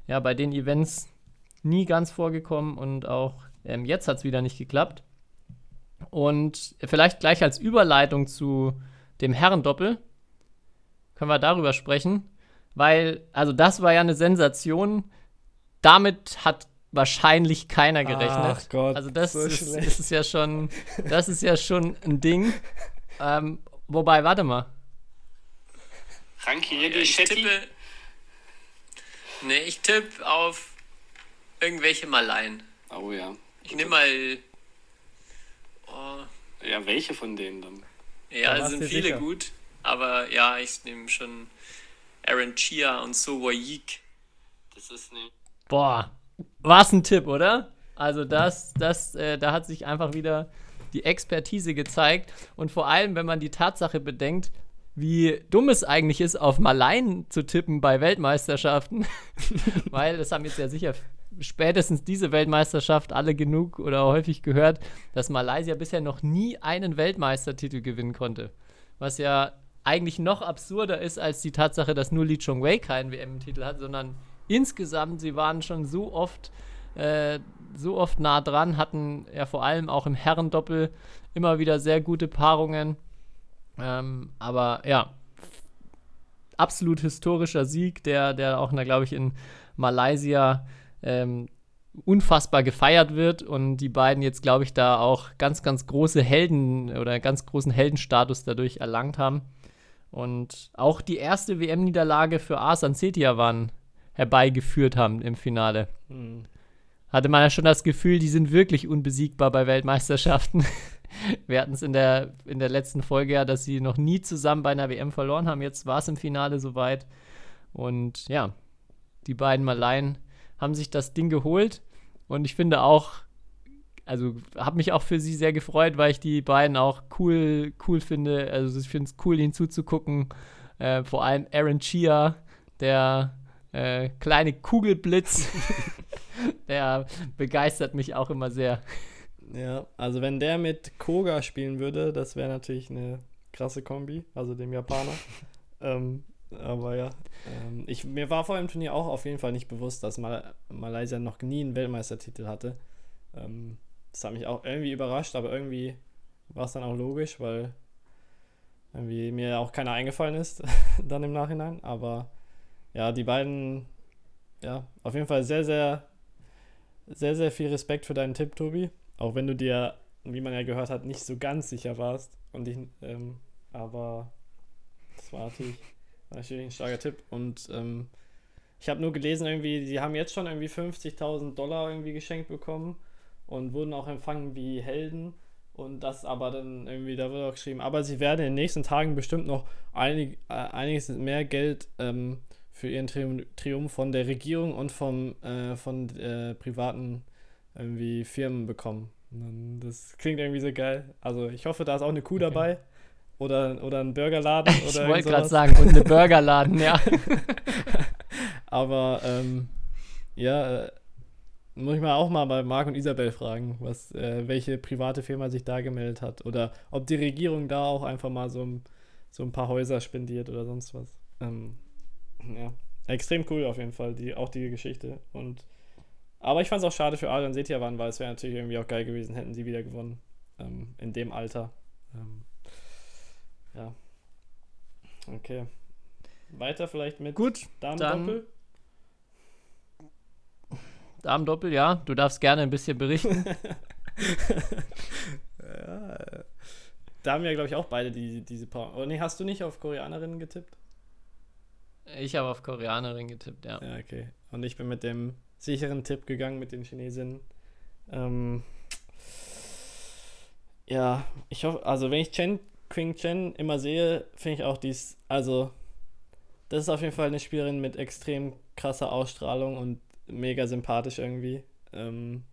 ja bei den Events nie ganz vorgekommen und auch ähm, jetzt hat es wieder nicht geklappt. Und vielleicht gleich als Überleitung zu dem Herrendoppel können wir darüber sprechen, weil, also das war ja eine Sensation. Damit hat wahrscheinlich keiner gerechnet. Ach Gott, also das, so ist, das ist ja schon, das ist ja schon ein Ding. Ähm, wobei, warte mal. Ranki, oh, ich tippe. Nee, ich tippe auf irgendwelche Maleien. Oh ja. Ich nehme mal. Oh. Ja, welche von denen dann? Ja, es sind viele sicher. gut, aber ja, ich nehme schon Aaron Chia und So Yik. Das ist ne. Boah, war ein Tipp, oder? Also das, das, äh, da hat sich einfach wieder die Expertise gezeigt. Und vor allem, wenn man die Tatsache bedenkt, wie dumm es eigentlich ist, auf Malaien zu tippen bei Weltmeisterschaften. Weil das haben jetzt ja sicher spätestens diese Weltmeisterschaft alle genug oder häufig gehört, dass Malaysia bisher noch nie einen Weltmeistertitel gewinnen konnte. Was ja eigentlich noch absurder ist als die Tatsache, dass nur Lee Chong Wei keinen WM-Titel hat, sondern insgesamt, sie waren schon so oft, äh, so oft nah dran, hatten ja vor allem auch im Herrendoppel immer wieder sehr gute Paarungen. Ähm, aber ja, absolut historischer Sieg, der, der auch, glaube ich, in Malaysia ähm, unfassbar gefeiert wird und die beiden jetzt, glaube ich, da auch ganz, ganz große Helden oder ganz großen Heldenstatus dadurch erlangt haben. Und auch die erste WM-Niederlage für Asan Setia waren herbeigeführt haben im Finale. Mhm. Hatte man ja schon das Gefühl, die sind wirklich unbesiegbar bei Weltmeisterschaften. Wir hatten es in der, in der letzten Folge ja, dass sie noch nie zusammen bei einer WM verloren haben. Jetzt war es im Finale soweit. Und ja, die beiden Maleien haben sich das Ding geholt. Und ich finde auch, also habe mich auch für sie sehr gefreut, weil ich die beiden auch cool, cool finde. Also ich finde es cool, ihnen zuzugucken. Äh, vor allem Aaron Chia, der äh, kleine Kugelblitz, der begeistert mich auch immer sehr. Ja, also wenn der mit Koga spielen würde, das wäre natürlich eine krasse Kombi, also dem Japaner. ähm, aber ja, ähm, ich, mir war vor dem Turnier auch auf jeden Fall nicht bewusst, dass Mal Malaysia noch nie einen Weltmeistertitel hatte. Ähm, das hat mich auch irgendwie überrascht, aber irgendwie war es dann auch logisch, weil irgendwie mir auch keiner eingefallen ist, dann im Nachhinein. Aber ja, die beiden, ja, auf jeden Fall sehr, sehr, sehr, sehr viel Respekt für deinen Tipp, Tobi. Auch wenn du dir, wie man ja gehört hat, nicht so ganz sicher warst. Und ich, ähm, aber das war natürlich, war natürlich ein starker Tipp. Und ähm, ich habe nur gelesen, irgendwie, die haben jetzt schon irgendwie 50.000 Dollar irgendwie geschenkt bekommen und wurden auch empfangen wie Helden. Und das aber dann irgendwie, da wird auch geschrieben, aber sie werden in den nächsten Tagen bestimmt noch einig, äh, einiges mehr Geld ähm, für ihren Triumph von der Regierung und vom, äh, von äh, privaten irgendwie Firmen bekommen. Das klingt irgendwie so geil. Also ich hoffe, da ist auch eine Kuh okay. dabei. Oder, oder ein Burgerladen. ich wollte gerade sagen, und eine Burgerladen, ja. Aber ähm, ja, äh, muss ich mal auch mal bei Marc und Isabel fragen, was, äh, welche private Firma sich da gemeldet hat. Oder ob die Regierung da auch einfach mal so, so ein paar Häuser spendiert oder sonst was. Ähm, ja, extrem cool auf jeden Fall, die, auch die Geschichte. Und, aber ich fand es auch schade für Adrian Setiawan, weil es wäre natürlich irgendwie auch geil gewesen, hätten sie wieder gewonnen. Ähm, in dem Alter. Ähm, ja. Okay. Weiter vielleicht mit Gut, Damen-Doppel. Damen-Doppel, ja. Du darfst gerne ein bisschen berichten. ja. Da haben wir, glaube ich, auch beide die, diese paar. Oh, nee, hast du nicht auf Koreanerinnen getippt? Ich habe auf Koreanerin getippt, ja. Ja, okay. Und ich bin mit dem sicheren Tipp gegangen mit den Chinesinnen. Ähm, ja, ich hoffe, also wenn ich Chen Qing Chen immer sehe, finde ich auch dies, also das ist auf jeden Fall eine Spielerin mit extrem krasser Ausstrahlung und mega sympathisch irgendwie. Ähm,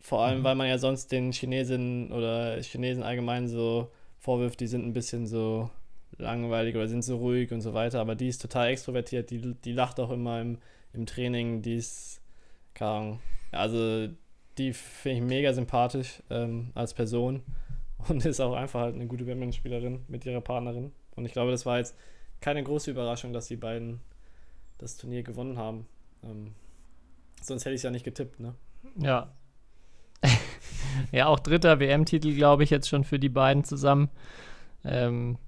vor allem, mhm. weil man ja sonst den Chinesen oder Chinesen allgemein so vorwirft, die sind ein bisschen so langweilig oder sind so ruhig und so weiter, aber die ist total extrovertiert, die, die lacht auch immer im, im Training, die ist, keine Ahnung, also die finde ich mega sympathisch ähm, als Person und ist auch einfach halt eine gute Badminton-Spielerin mit ihrer Partnerin. Und ich glaube, das war jetzt keine große Überraschung, dass die beiden das Turnier gewonnen haben. Ähm, sonst hätte ich es ja nicht getippt, ne? Ja. ja, auch dritter WM-Titel, glaube ich, jetzt schon für die beiden zusammen. Ähm,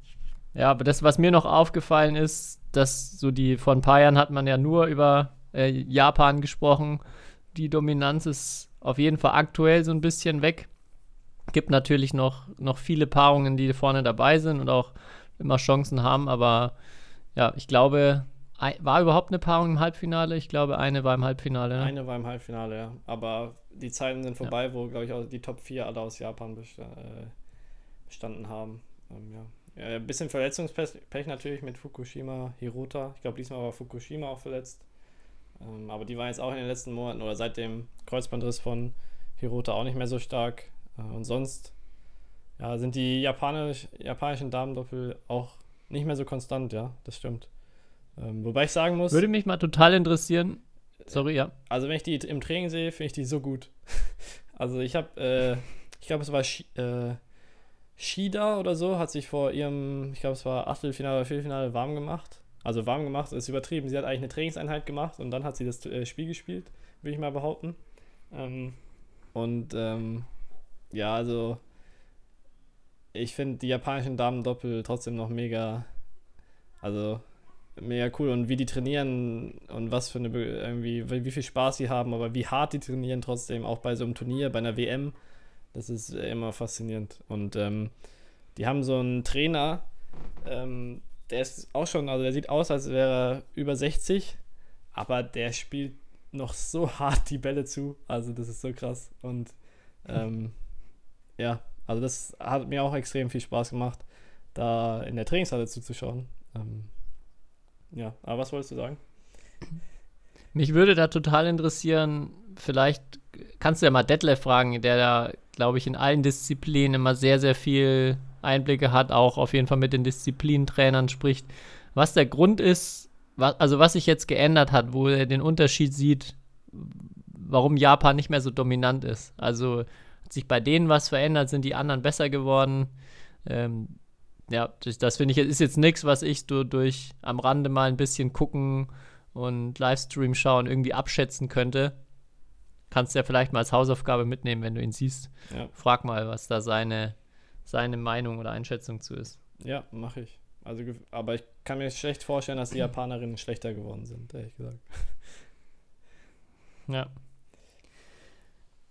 ja, aber das, was mir noch aufgefallen ist, dass so die, vor ein paar Jahren hat man ja nur über äh, Japan gesprochen. Die Dominanz ist auf jeden Fall aktuell so ein bisschen weg. Gibt natürlich noch, noch viele Paarungen, die vorne dabei sind und auch immer Chancen haben, aber ja, ich glaube, war überhaupt eine Paarung im Halbfinale? Ich glaube, eine war im Halbfinale. Ne? Eine war im Halbfinale, ja. Aber die Zeiten sind vorbei, ja. wo, glaube ich, auch die Top 4 alle aus Japan äh, bestanden haben. Ähm, ja. ja. Ein bisschen Verletzungspech natürlich mit Fukushima, Hirota. Ich glaube, diesmal war Fukushima auch verletzt. Ähm, aber die waren jetzt auch in den letzten Monaten oder seit dem Kreuzbandriss von Hirota auch nicht mehr so stark. Äh, und sonst ja, sind die Japanisch, japanischen Damendoppel auch nicht mehr so konstant, ja, das stimmt. Ähm, wobei ich sagen muss. Würde mich mal total interessieren. Sorry, ja. Also, wenn ich die im Training sehe, finde ich die so gut. also, ich habe, äh, ich glaube, es war Sh äh, Shida oder so, hat sich vor ihrem, ich glaube, es war Achtelfinale oder Viertelfinale warm gemacht. Also, warm gemacht ist übertrieben. Sie hat eigentlich eine Trainingseinheit gemacht und dann hat sie das äh, Spiel gespielt, würde ich mal behaupten. Ähm, und, ähm, ja, also ich finde die japanischen Damen-Doppel trotzdem noch mega, also mega cool. Und wie die trainieren und was für eine, irgendwie, wie viel Spaß sie haben, aber wie hart die trainieren trotzdem, auch bei so einem Turnier, bei einer WM, das ist immer faszinierend. Und ähm, die haben so einen Trainer, ähm, der ist auch schon, also der sieht aus, als wäre er über 60, aber der spielt noch so hart die Bälle zu, also das ist so krass. Und ähm, ja, also das hat mir auch extrem viel Spaß gemacht, da in der Trainingshalle zuzuschauen. Ähm, ja, aber was wolltest du sagen? Mich würde da total interessieren, vielleicht kannst du ja mal Detlef fragen, der da, glaube ich, in allen Disziplinen immer sehr, sehr viel Einblicke hat, auch auf jeden Fall mit den Disziplinentrainern spricht, was der Grund ist, was, also was sich jetzt geändert hat, wo er den Unterschied sieht, warum Japan nicht mehr so dominant ist. Also hat sich bei denen was verändert? Sind die anderen besser geworden? Ähm, ja, das, das finde ich, ist jetzt nichts, was ich so durch am Rande mal ein bisschen gucken und Livestream schauen irgendwie abschätzen könnte. Kannst du ja vielleicht mal als Hausaufgabe mitnehmen, wenn du ihn siehst. Ja. Frag mal, was da seine, seine Meinung oder Einschätzung zu ist. Ja, mache ich. Also, aber ich kann mir schlecht vorstellen, dass die Japanerinnen schlechter geworden sind, ehrlich gesagt. Ja.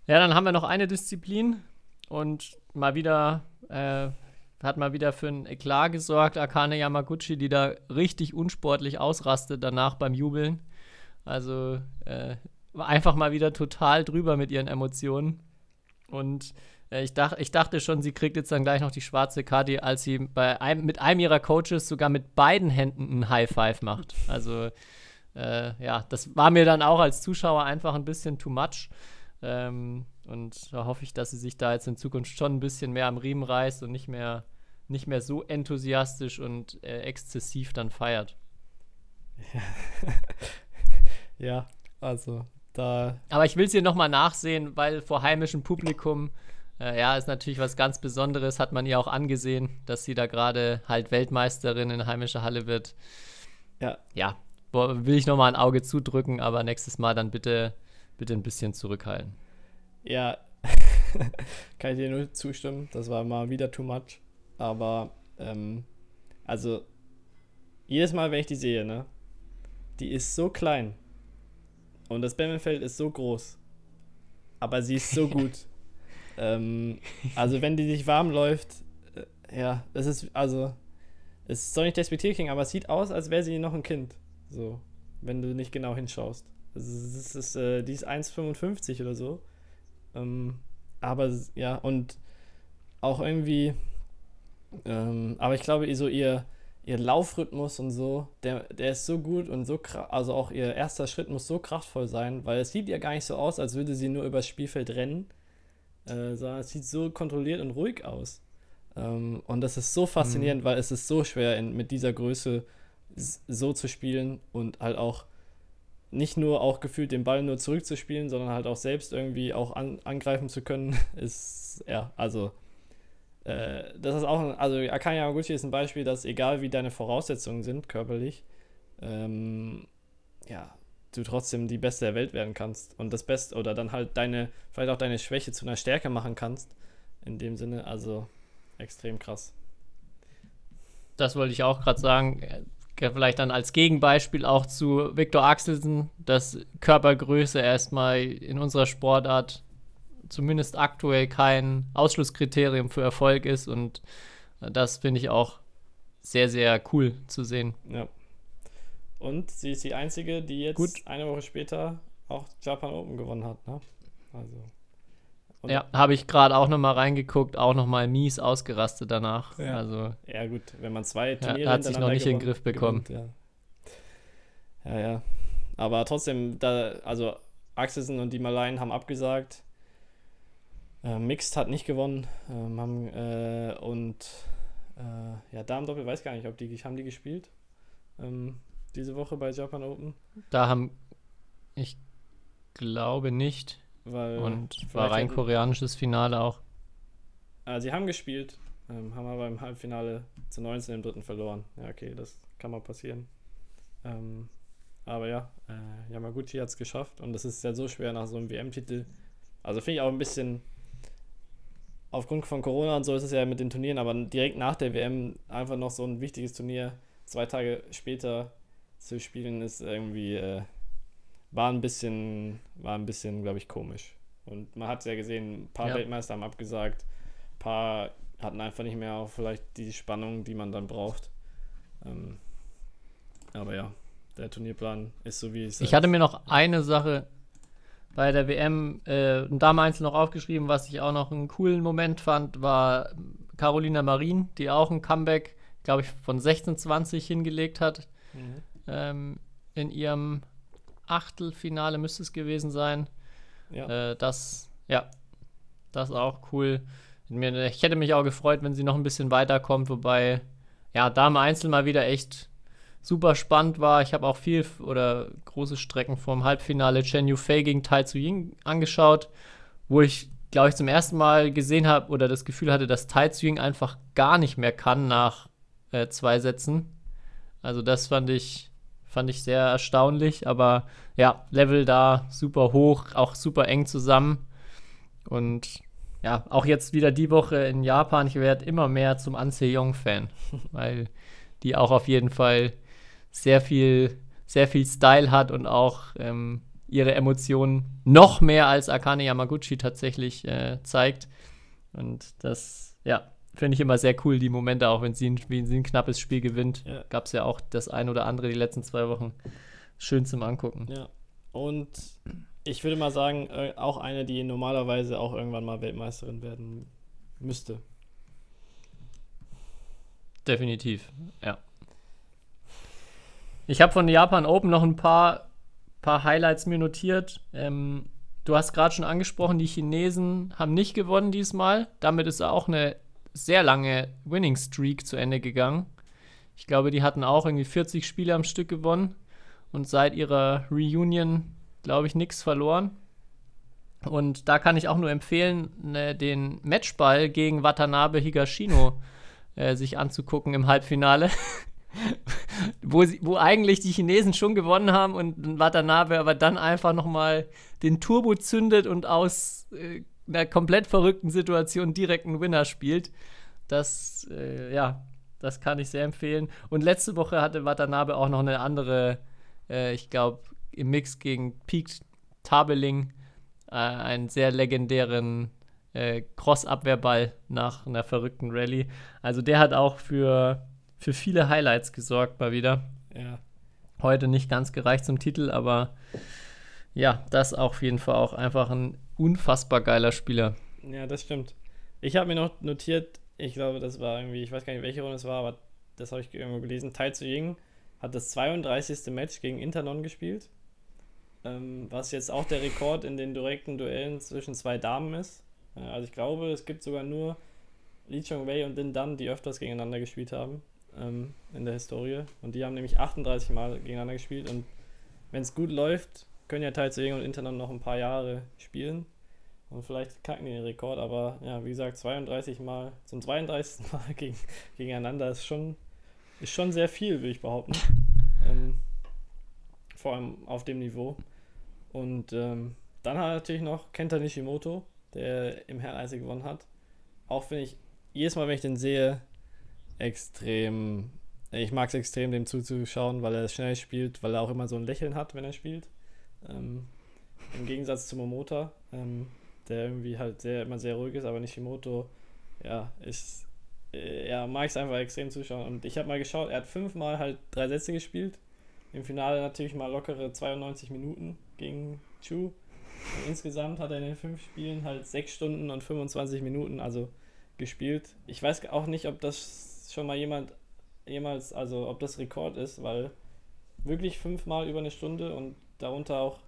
Ja, dann haben wir noch eine Disziplin und mal wieder äh, hat mal wieder für ein Eklat gesorgt, Akane Yamaguchi, die da richtig unsportlich ausrastet danach beim Jubeln. Also äh, einfach mal wieder total drüber mit ihren Emotionen. Und äh, ich, dach, ich dachte schon, sie kriegt jetzt dann gleich noch die schwarze Karte, als sie bei einem, mit einem ihrer Coaches sogar mit beiden Händen einen High Five macht. Also äh, ja, das war mir dann auch als Zuschauer einfach ein bisschen too much. Ähm, und da hoffe ich, dass sie sich da jetzt in Zukunft schon ein bisschen mehr am Riemen reißt und nicht mehr, nicht mehr so enthusiastisch und äh, exzessiv dann feiert. Ja. ja, also da. Aber ich will es hier nochmal nachsehen, weil vor heimischem Publikum, äh, ja, ist natürlich was ganz Besonderes, hat man ihr auch angesehen, dass sie da gerade halt Weltmeisterin in heimischer Halle wird. Ja. Ja, will ich nochmal ein Auge zudrücken, aber nächstes Mal dann bitte, bitte ein bisschen zurückhalten. Ja, kann ich dir nur zustimmen. Das war mal wieder too much. Aber, ähm, also, jedes Mal, wenn ich die sehe, ne, die ist so klein. Und das Badmintonfeld ist so groß. Aber sie ist so gut. ähm, also, wenn die sich warm läuft, äh, ja, das ist, also, es soll nicht despektierlich klingen, aber es sieht aus, als wäre sie noch ein Kind. So, wenn du nicht genau hinschaust. Also, es ist, äh, die ist 1,55 oder so. Ähm, aber ja, und auch irgendwie, ähm, aber ich glaube, so ihr, ihr Laufrhythmus und so, der, der ist so gut und so, also auch ihr erster Schritt muss so kraftvoll sein, weil es sieht ja gar nicht so aus, als würde sie nur übers Spielfeld rennen, äh, sondern es sieht so kontrolliert und ruhig aus. Ähm, und das ist so faszinierend, mhm. weil es ist so schwer, in, mit dieser Größe so zu spielen und halt auch nicht nur auch gefühlt den Ball nur zurückzuspielen, sondern halt auch selbst irgendwie auch an, angreifen zu können, ist, ja, also äh, das ist auch, ein, also Akane Yamaguchi ist ein Beispiel, dass egal wie deine Voraussetzungen sind, körperlich, ähm, ja, du trotzdem die Beste der Welt werden kannst und das Beste oder dann halt deine, vielleicht auch deine Schwäche zu einer Stärke machen kannst. In dem Sinne, also extrem krass. Das wollte ich auch gerade sagen vielleicht dann als Gegenbeispiel auch zu Viktor Axelsen, dass Körpergröße erstmal in unserer Sportart zumindest aktuell kein Ausschlusskriterium für Erfolg ist und das finde ich auch sehr, sehr cool zu sehen. Ja. Und sie ist die einzige, die jetzt Gut. eine Woche später auch Japan Open gewonnen hat, ne? Also. Und ja, habe ich gerade auch noch mal reingeguckt, auch noch mal mies ausgerastet danach. Ja, also, ja gut, wenn man zwei Turniere ja, hat sich noch nicht in den Griff bekommen. Gewinnt, ja. ja, ja. Aber trotzdem, da, also Axelsen und die Malayen haben abgesagt. Äh, Mixed hat nicht gewonnen. Ähm, haben, äh, und äh, ja, Damen-Doppel weiß gar nicht, ob die haben die gespielt. Ähm, diese Woche bei Japan Open. Da haben, ich glaube nicht. Weil und war rein koreanisches Finale auch. Ah, sie haben gespielt, ähm, haben aber im Halbfinale zu 19 im dritten verloren. Ja, okay, das kann mal passieren. Ähm, aber ja, äh, Yamaguchi hat es geschafft und das ist ja so schwer nach so einem WM-Titel. Also finde ich auch ein bisschen aufgrund von Corona und so ist es ja mit den Turnieren, aber direkt nach der WM einfach noch so ein wichtiges Turnier zwei Tage später zu spielen, ist irgendwie äh, war ein bisschen, war ein bisschen, glaube ich, komisch. Und man hat es ja gesehen, ein paar ja. Weltmeister haben abgesagt, ein paar hatten einfach nicht mehr auch vielleicht die Spannung, die man dann braucht. Ähm, aber ja, der Turnierplan ist so, wie es ist. Ich hatte mir noch eine Sache bei der WM äh, Dame-Einzel noch aufgeschrieben, was ich auch noch einen coolen Moment fand, war Carolina Marin, die auch ein Comeback, glaube ich, von 16-20 hingelegt hat. Mhm. Ähm, in ihrem Achtelfinale müsste es gewesen sein. Ja. Äh, das, ja, das ist auch cool. Ich hätte mich auch gefreut, wenn sie noch ein bisschen weiterkommt, wobei, ja, Dame Einzel mal wieder echt super spannend war. Ich habe auch viel oder große Strecken vom Halbfinale Chen Yufei gegen Tai Tzu Ying angeschaut, wo ich, glaube ich, zum ersten Mal gesehen habe oder das Gefühl hatte, dass Tai Tzu Ying einfach gar nicht mehr kann nach äh, zwei Sätzen. Also das fand ich Fand ich sehr erstaunlich, aber ja, Level da super hoch, auch super eng zusammen. Und ja, auch jetzt wieder die Woche in Japan, ich werde immer mehr zum An fan weil die auch auf jeden Fall sehr viel, sehr viel Style hat und auch ähm, ihre Emotionen noch mehr als Akane Yamaguchi tatsächlich äh, zeigt. Und das, ja, finde ich immer sehr cool, die Momente, auch wenn sie ein, wenn sie ein knappes Spiel gewinnt. Ja. Gab es ja auch das ein oder andere die letzten zwei Wochen. Schön zum Angucken. Ja. Und ich würde mal sagen, äh, auch eine, die normalerweise auch irgendwann mal Weltmeisterin werden müsste. Definitiv, ja. Ich habe von Japan Open noch ein paar, paar Highlights mir notiert. Ähm, du hast gerade schon angesprochen, die Chinesen haben nicht gewonnen diesmal. Damit ist auch eine sehr lange Winning Streak zu Ende gegangen. Ich glaube, die hatten auch irgendwie 40 Spiele am Stück gewonnen und seit ihrer Reunion, glaube ich, nichts verloren. Und da kann ich auch nur empfehlen, ne, den Matchball gegen Watanabe Higashino äh, sich anzugucken im Halbfinale. wo, sie, wo eigentlich die Chinesen schon gewonnen haben und Watanabe aber dann einfach nochmal den Turbo zündet und aus äh, einer komplett verrückten Situation direkt einen Winner spielt. Das, äh, ja, das kann ich sehr empfehlen. Und letzte Woche hatte Watanabe auch noch eine andere, äh, ich glaube, im Mix gegen Peak Tabeling, äh, einen sehr legendären äh, Cross-Abwehrball nach einer verrückten Rallye. Also der hat auch für, für viele Highlights gesorgt mal wieder. Ja. Heute nicht ganz gereicht zum Titel, aber ja, das auf jeden Fall auch einfach ein unfassbar geiler Spieler. Ja, das stimmt. Ich habe mir noch notiert, ich glaube, das war irgendwie, ich weiß gar nicht, welche Runde es war, aber das habe ich irgendwo gelesen. Tai Tzu Ying hat das 32. Match gegen Internon gespielt, ähm, was jetzt auch der Rekord in den direkten Duellen zwischen zwei Damen ist. Also ich glaube, es gibt sogar nur Li Chongwei und Din Dan, die öfters gegeneinander gespielt haben ähm, in der Historie. Und die haben nämlich 38 Mal gegeneinander gespielt. Und wenn es gut läuft, können ja Ying und Internon noch ein paar Jahre spielen. Und vielleicht kacken die den Rekord, aber ja, wie gesagt, 32 Mal, zum 32. Mal gegen, gegeneinander ist schon, ist schon sehr viel, würde ich behaupten. ähm, vor allem auf dem Niveau. Und ähm, dann hat er natürlich noch Kenta Nishimoto, der im Herreneinzel gewonnen hat. Auch finde ich, jedes Mal, wenn ich den sehe, extrem. Ich mag es extrem, dem zuzuschauen, weil er schnell spielt, weil er auch immer so ein Lächeln hat, wenn er spielt. Ähm, Im Gegensatz zu Momota. Ähm, der irgendwie halt sehr, immer sehr ruhig ist, aber Nishimoto, ja, ist, äh, ja, mag es einfach extrem zuschauen. Und ich habe mal geschaut, er hat fünfmal halt drei Sätze gespielt. Im Finale natürlich mal lockere 92 Minuten gegen Chu. Und insgesamt hat er in den fünf Spielen halt sechs Stunden und 25 Minuten also gespielt. Ich weiß auch nicht, ob das schon mal jemand jemals, also ob das Rekord ist, weil wirklich fünfmal über eine Stunde und darunter auch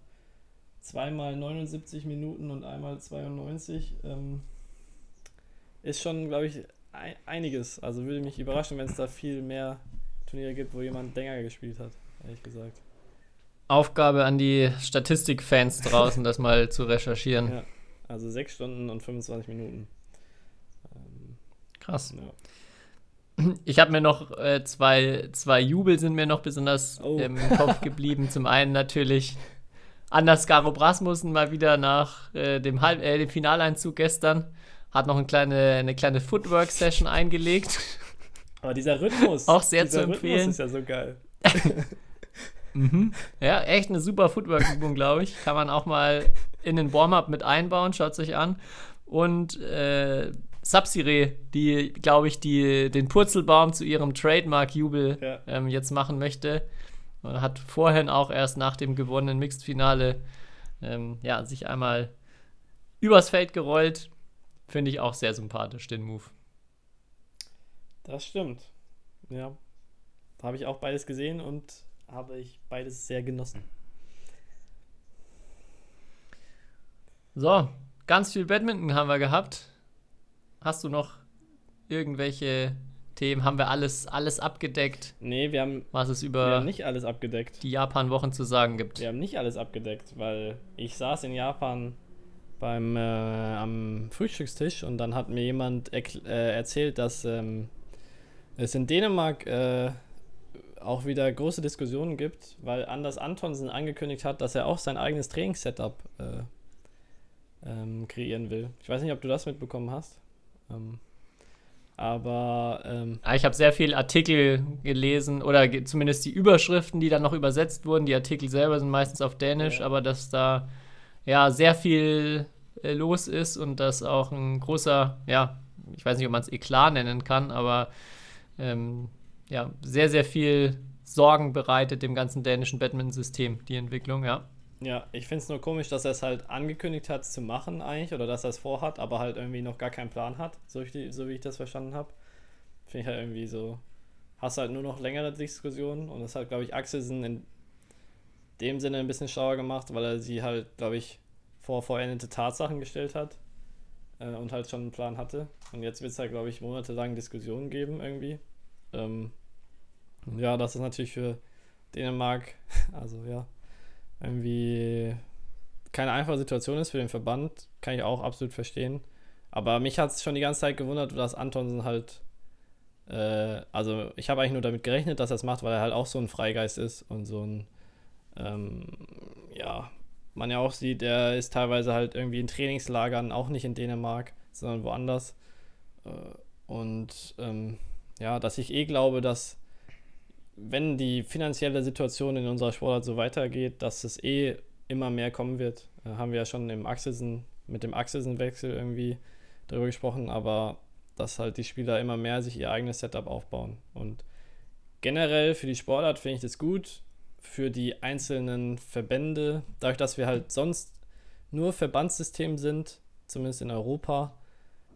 zweimal 79 Minuten und einmal 92. Ähm, ist schon, glaube ich, ein, einiges. Also würde mich überraschen, wenn es da viel mehr Turniere gibt, wo jemand länger gespielt hat, ehrlich gesagt. Aufgabe an die Statistikfans draußen, das mal zu recherchieren. Ja, also 6 Stunden und 25 Minuten. Ähm, Krass. Ja. Ich habe mir noch äh, zwei, zwei Jubel sind mir noch besonders oh. im Kopf geblieben. Zum einen natürlich Anders Garo Brasmussen mal wieder nach äh, dem, Halb äh, dem Finaleinzug gestern. Hat noch eine kleine, eine kleine Footwork-Session eingelegt. Aber dieser Rhythmus. Auch sehr zu empfehlen. Rhythmus ist ja so geil. mhm. Ja, echt eine super Footwork-Übung, glaube ich. Kann man auch mal in den Warm-Up mit einbauen. Schaut sich an. Und äh, Subsire, die, glaube ich, die, den Purzelbaum zu ihrem Trademark-Jubel ja. ähm, jetzt machen möchte. Und hat vorhin auch erst nach dem gewonnenen Mixed-Finale ähm, ja, sich einmal übers Feld gerollt. Finde ich auch sehr sympathisch, den Move. Das stimmt. Ja. Habe ich auch beides gesehen und habe ich beides sehr genossen. So, ganz viel Badminton haben wir gehabt. Hast du noch irgendwelche Themen haben wir alles, alles abgedeckt. Nee, wir haben, was es über nicht alles abgedeckt. die Japan-Wochen zu sagen gibt. Wir haben nicht alles abgedeckt, weil ich saß in Japan beim äh, am Frühstückstisch und dann hat mir jemand äh, erzählt, dass ähm, es in Dänemark äh, auch wieder große Diskussionen gibt, weil Anders Antonsen angekündigt hat, dass er auch sein eigenes Trainingssetup äh, ähm, kreieren will. Ich weiß nicht, ob du das mitbekommen hast. Ähm, aber ähm, ich habe sehr viele Artikel gelesen oder zumindest die Überschriften, die dann noch übersetzt wurden. Die Artikel selber sind meistens auf Dänisch, ja. aber dass da ja sehr viel äh, los ist und dass auch ein großer, ja, ich weiß nicht, ob man es Eklat nennen kann, aber ähm, ja, sehr, sehr viel Sorgen bereitet dem ganzen dänischen Badminton-System, die Entwicklung, ja. Ja, ich finde es nur komisch, dass er es halt angekündigt hat zu machen eigentlich oder dass er es vorhat, aber halt irgendwie noch gar keinen Plan hat, so, ich, so wie ich das verstanden habe. Finde ich halt irgendwie so, hast halt nur noch längere Diskussionen und das hat, glaube ich, Axelsen in dem Sinne ein bisschen schlauer gemacht, weil er sie halt, glaube ich, vor vollendete Tatsachen gestellt hat äh, und halt schon einen Plan hatte. Und jetzt wird es halt, glaube ich, monatelang Diskussionen geben irgendwie. Ähm, ja, das ist natürlich für Dänemark, also ja, irgendwie keine einfache Situation ist für den Verband, kann ich auch absolut verstehen. Aber mich hat es schon die ganze Zeit gewundert, dass Antonsen halt Äh, also ich habe eigentlich nur damit gerechnet, dass er es macht, weil er halt auch so ein Freigeist ist und so ein, ähm, ja, man ja auch sieht, er ist teilweise halt irgendwie in Trainingslagern, auch nicht in Dänemark, sondern woanders. Äh, und ähm, ja, dass ich eh glaube, dass wenn die finanzielle Situation in unserer Sportart so weitergeht, dass es eh immer mehr kommen wird. Äh, haben wir ja schon im Axelsen, mit dem Achselsenwechsel irgendwie darüber gesprochen, aber dass halt die Spieler immer mehr sich ihr eigenes Setup aufbauen. Und generell für die Sportart finde ich das gut. Für die einzelnen Verbände, dadurch, dass wir halt sonst nur Verbandssystem sind, zumindest in Europa,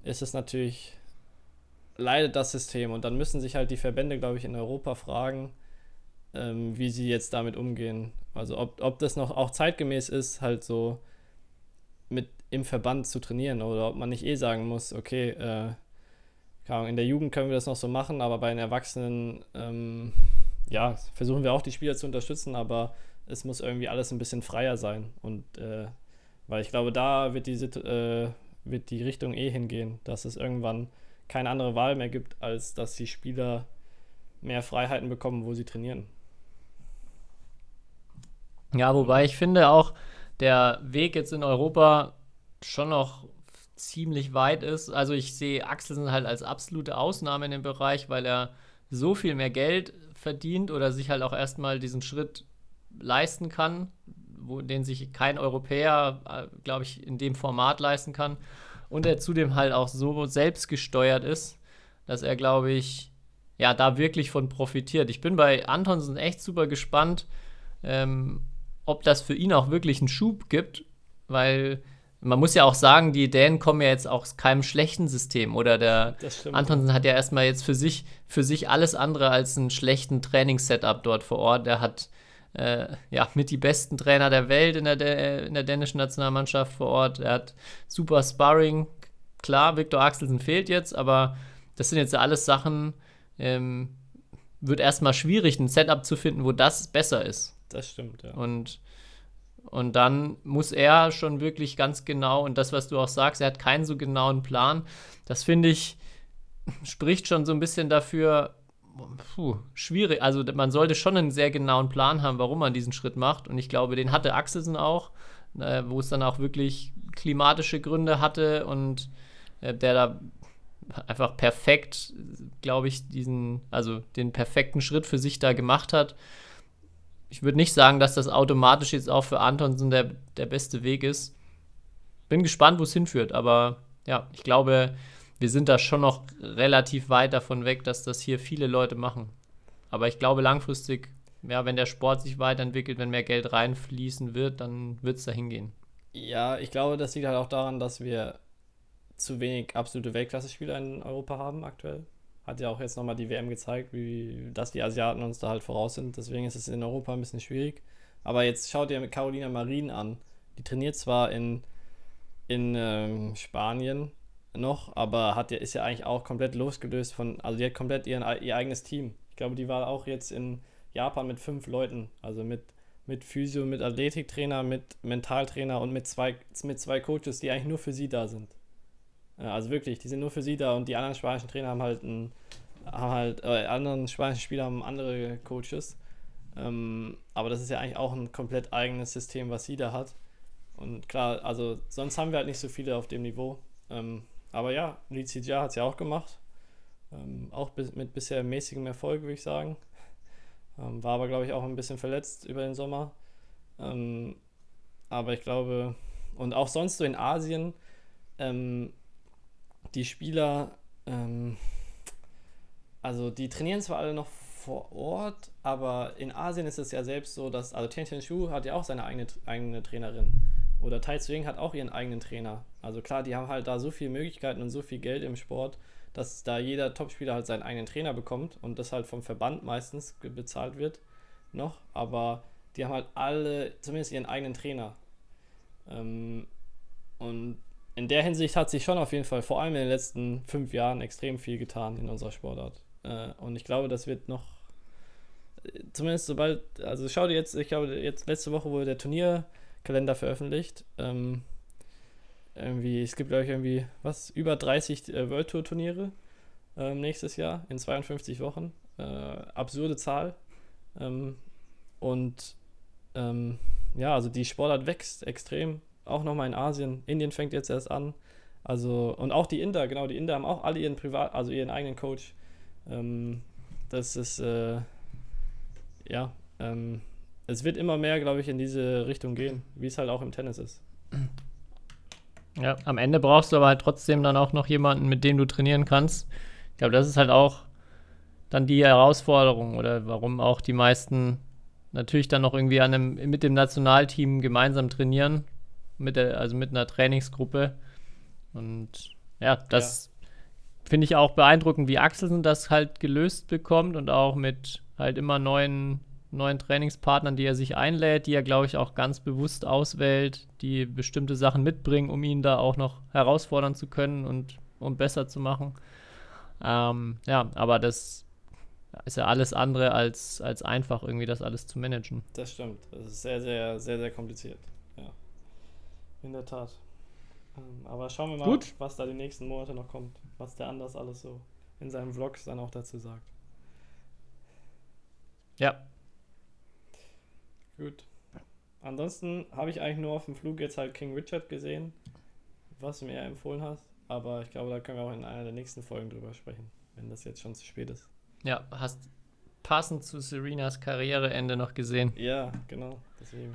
ist es natürlich, leidet das System. Und dann müssen sich halt die Verbände, glaube ich, in Europa fragen, ähm, wie sie jetzt damit umgehen. Also ob, ob das noch auch zeitgemäß ist, halt so mit im Verband zu trainieren oder ob man nicht eh sagen muss, okay, äh, in der Jugend können wir das noch so machen, aber bei den Erwachsenen, ähm, ja, versuchen wir auch die Spieler zu unterstützen, aber es muss irgendwie alles ein bisschen freier sein. Und äh, weil ich glaube, da wird die, äh, wird die Richtung eh hingehen, dass es irgendwann keine andere Wahl mehr gibt, als dass die Spieler mehr Freiheiten bekommen, wo sie trainieren. Ja, wobei ich finde auch, der Weg jetzt in Europa schon noch ziemlich weit ist. Also ich sehe Axelsen halt als absolute Ausnahme in dem Bereich, weil er so viel mehr Geld verdient oder sich halt auch erstmal diesen Schritt leisten kann, wo, den sich kein Europäer, äh, glaube ich, in dem Format leisten kann. Und er zudem halt auch so selbstgesteuert ist, dass er, glaube ich, ja, da wirklich von profitiert. Ich bin bei Antonsen echt super gespannt, ähm, ob das für ihn auch wirklich einen Schub gibt, weil man muss ja auch sagen, die Dänen kommen ja jetzt aus keinem schlechten System. Oder der Antonsen hat ja erstmal jetzt für sich, für sich alles andere als einen schlechten Trainingssetup dort vor Ort. Er hat äh, ja mit die besten Trainer der Welt in der, in der dänischen Nationalmannschaft vor Ort. Er hat super Sparring. Klar, Viktor Axelsen fehlt jetzt, aber das sind jetzt alles Sachen, ähm, wird erstmal schwierig, ein Setup zu finden, wo das besser ist. Das stimmt, ja. Und und dann muss er schon wirklich ganz genau, und das, was du auch sagst, er hat keinen so genauen Plan. Das finde ich, spricht schon so ein bisschen dafür, puh, schwierig. Also man sollte schon einen sehr genauen Plan haben, warum man diesen Schritt macht. Und ich glaube, den hatte Axelsen auch, äh, wo es dann auch wirklich klimatische Gründe hatte und äh, der da einfach perfekt, glaube ich, diesen, also den perfekten Schritt für sich da gemacht hat ich würde nicht sagen, dass das automatisch jetzt auch für Antonsen der, der beste Weg ist. Bin gespannt, wo es hinführt, aber ja, ich glaube, wir sind da schon noch relativ weit davon weg, dass das hier viele Leute machen. Aber ich glaube, langfristig, ja, wenn der Sport sich weiterentwickelt, wenn mehr Geld reinfließen wird, dann wird es dahin gehen. Ja, ich glaube, das liegt halt auch daran, dass wir zu wenig absolute Weltklasse-Spieler in Europa haben aktuell. Hat ja auch jetzt nochmal die WM gezeigt, wie, dass die Asiaten uns da halt voraus sind. Deswegen ist es in Europa ein bisschen schwierig. Aber jetzt schaut ihr Carolina Marin an. Die trainiert zwar in, in ähm, Spanien noch, aber hat ja, ist ja eigentlich auch komplett losgelöst von, also die hat komplett ihren, ihr eigenes Team. Ich glaube, die war auch jetzt in Japan mit fünf Leuten, also mit, mit Physio, mit Athletiktrainer, mit Mentaltrainer und mit zwei, mit zwei Coaches, die eigentlich nur für sie da sind. Also wirklich, die sind nur für sie da und die anderen spanischen Trainer haben halt einen, haben halt, äh, anderen spanischen Spieler haben andere Coaches. Ähm, aber das ist ja eigentlich auch ein komplett eigenes System, was sie da hat. Und klar, also sonst haben wir halt nicht so viele auf dem Niveau. Ähm, aber ja, Lizia hat es ja auch gemacht. Ähm, auch bis, mit bisher mäßigem Erfolg, würde ich sagen. Ähm, war aber, glaube ich, auch ein bisschen verletzt über den Sommer. Ähm, aber ich glaube, und auch sonst so in Asien, ähm, die Spieler, ähm, also die trainieren zwar alle noch vor Ort, aber in Asien ist es ja selbst so, dass, also Tian Tian Shu hat ja auch seine eigene, eigene Trainerin. Oder Tai Tzu hat auch ihren eigenen Trainer. Also klar, die haben halt da so viele Möglichkeiten und so viel Geld im Sport, dass da jeder Topspieler halt seinen eigenen Trainer bekommt und das halt vom Verband meistens bezahlt wird noch. Aber die haben halt alle zumindest ihren eigenen Trainer. Ähm, und in der Hinsicht hat sich schon auf jeden Fall vor allem in den letzten fünf Jahren extrem viel getan in unserer Sportart. Äh, und ich glaube, das wird noch, äh, zumindest sobald, also schau dir jetzt, ich glaube, jetzt letzte Woche wurde der Turnierkalender veröffentlicht. Ähm, irgendwie, es gibt, glaube ich, irgendwie, was, über 30 äh, World Tour Turniere. ähm, nächstes Jahr in 52 Wochen. Äh, absurde Zahl. Ähm, und ähm, ja, also die Sportart wächst extrem. Auch nochmal in Asien. Indien fängt jetzt erst an. Also, und auch die Inder, genau, die Inder haben auch alle ihren Privat, also ihren eigenen Coach. Ähm, das ist, äh, ja, ähm, es wird immer mehr, glaube ich, in diese Richtung gehen, wie es halt auch im Tennis ist. Ja, am Ende brauchst du aber halt trotzdem dann auch noch jemanden, mit dem du trainieren kannst. Ich glaube, das ist halt auch dann die Herausforderung oder warum auch die meisten natürlich dann noch irgendwie an einem, mit dem Nationalteam gemeinsam trainieren, mit der, also mit einer Trainingsgruppe. Und ja, das ja. finde ich auch beeindruckend, wie Axelsen das halt gelöst bekommt und auch mit halt immer neuen, neuen Trainingspartnern, die er sich einlädt, die er, glaube ich, auch ganz bewusst auswählt, die bestimmte Sachen mitbringen, um ihn da auch noch herausfordern zu können und um besser zu machen. Ähm, ja, aber das ist ja alles andere als, als einfach, irgendwie das alles zu managen. Das stimmt. Das ist sehr, sehr, sehr, sehr kompliziert. Ja. In der Tat. Ähm, aber schauen wir mal, Gut. was da die nächsten Monate noch kommt. Was der anders alles so in seinen Vlogs dann auch dazu sagt. Ja. Gut. Ansonsten habe ich eigentlich nur auf dem Flug jetzt halt King Richard gesehen, was du mir empfohlen hast. Aber ich glaube, da können wir auch in einer der nächsten Folgen drüber sprechen, wenn das jetzt schon zu spät ist. Ja, hast passend zu Serenas Karriereende noch gesehen. Ja, genau, deswegen.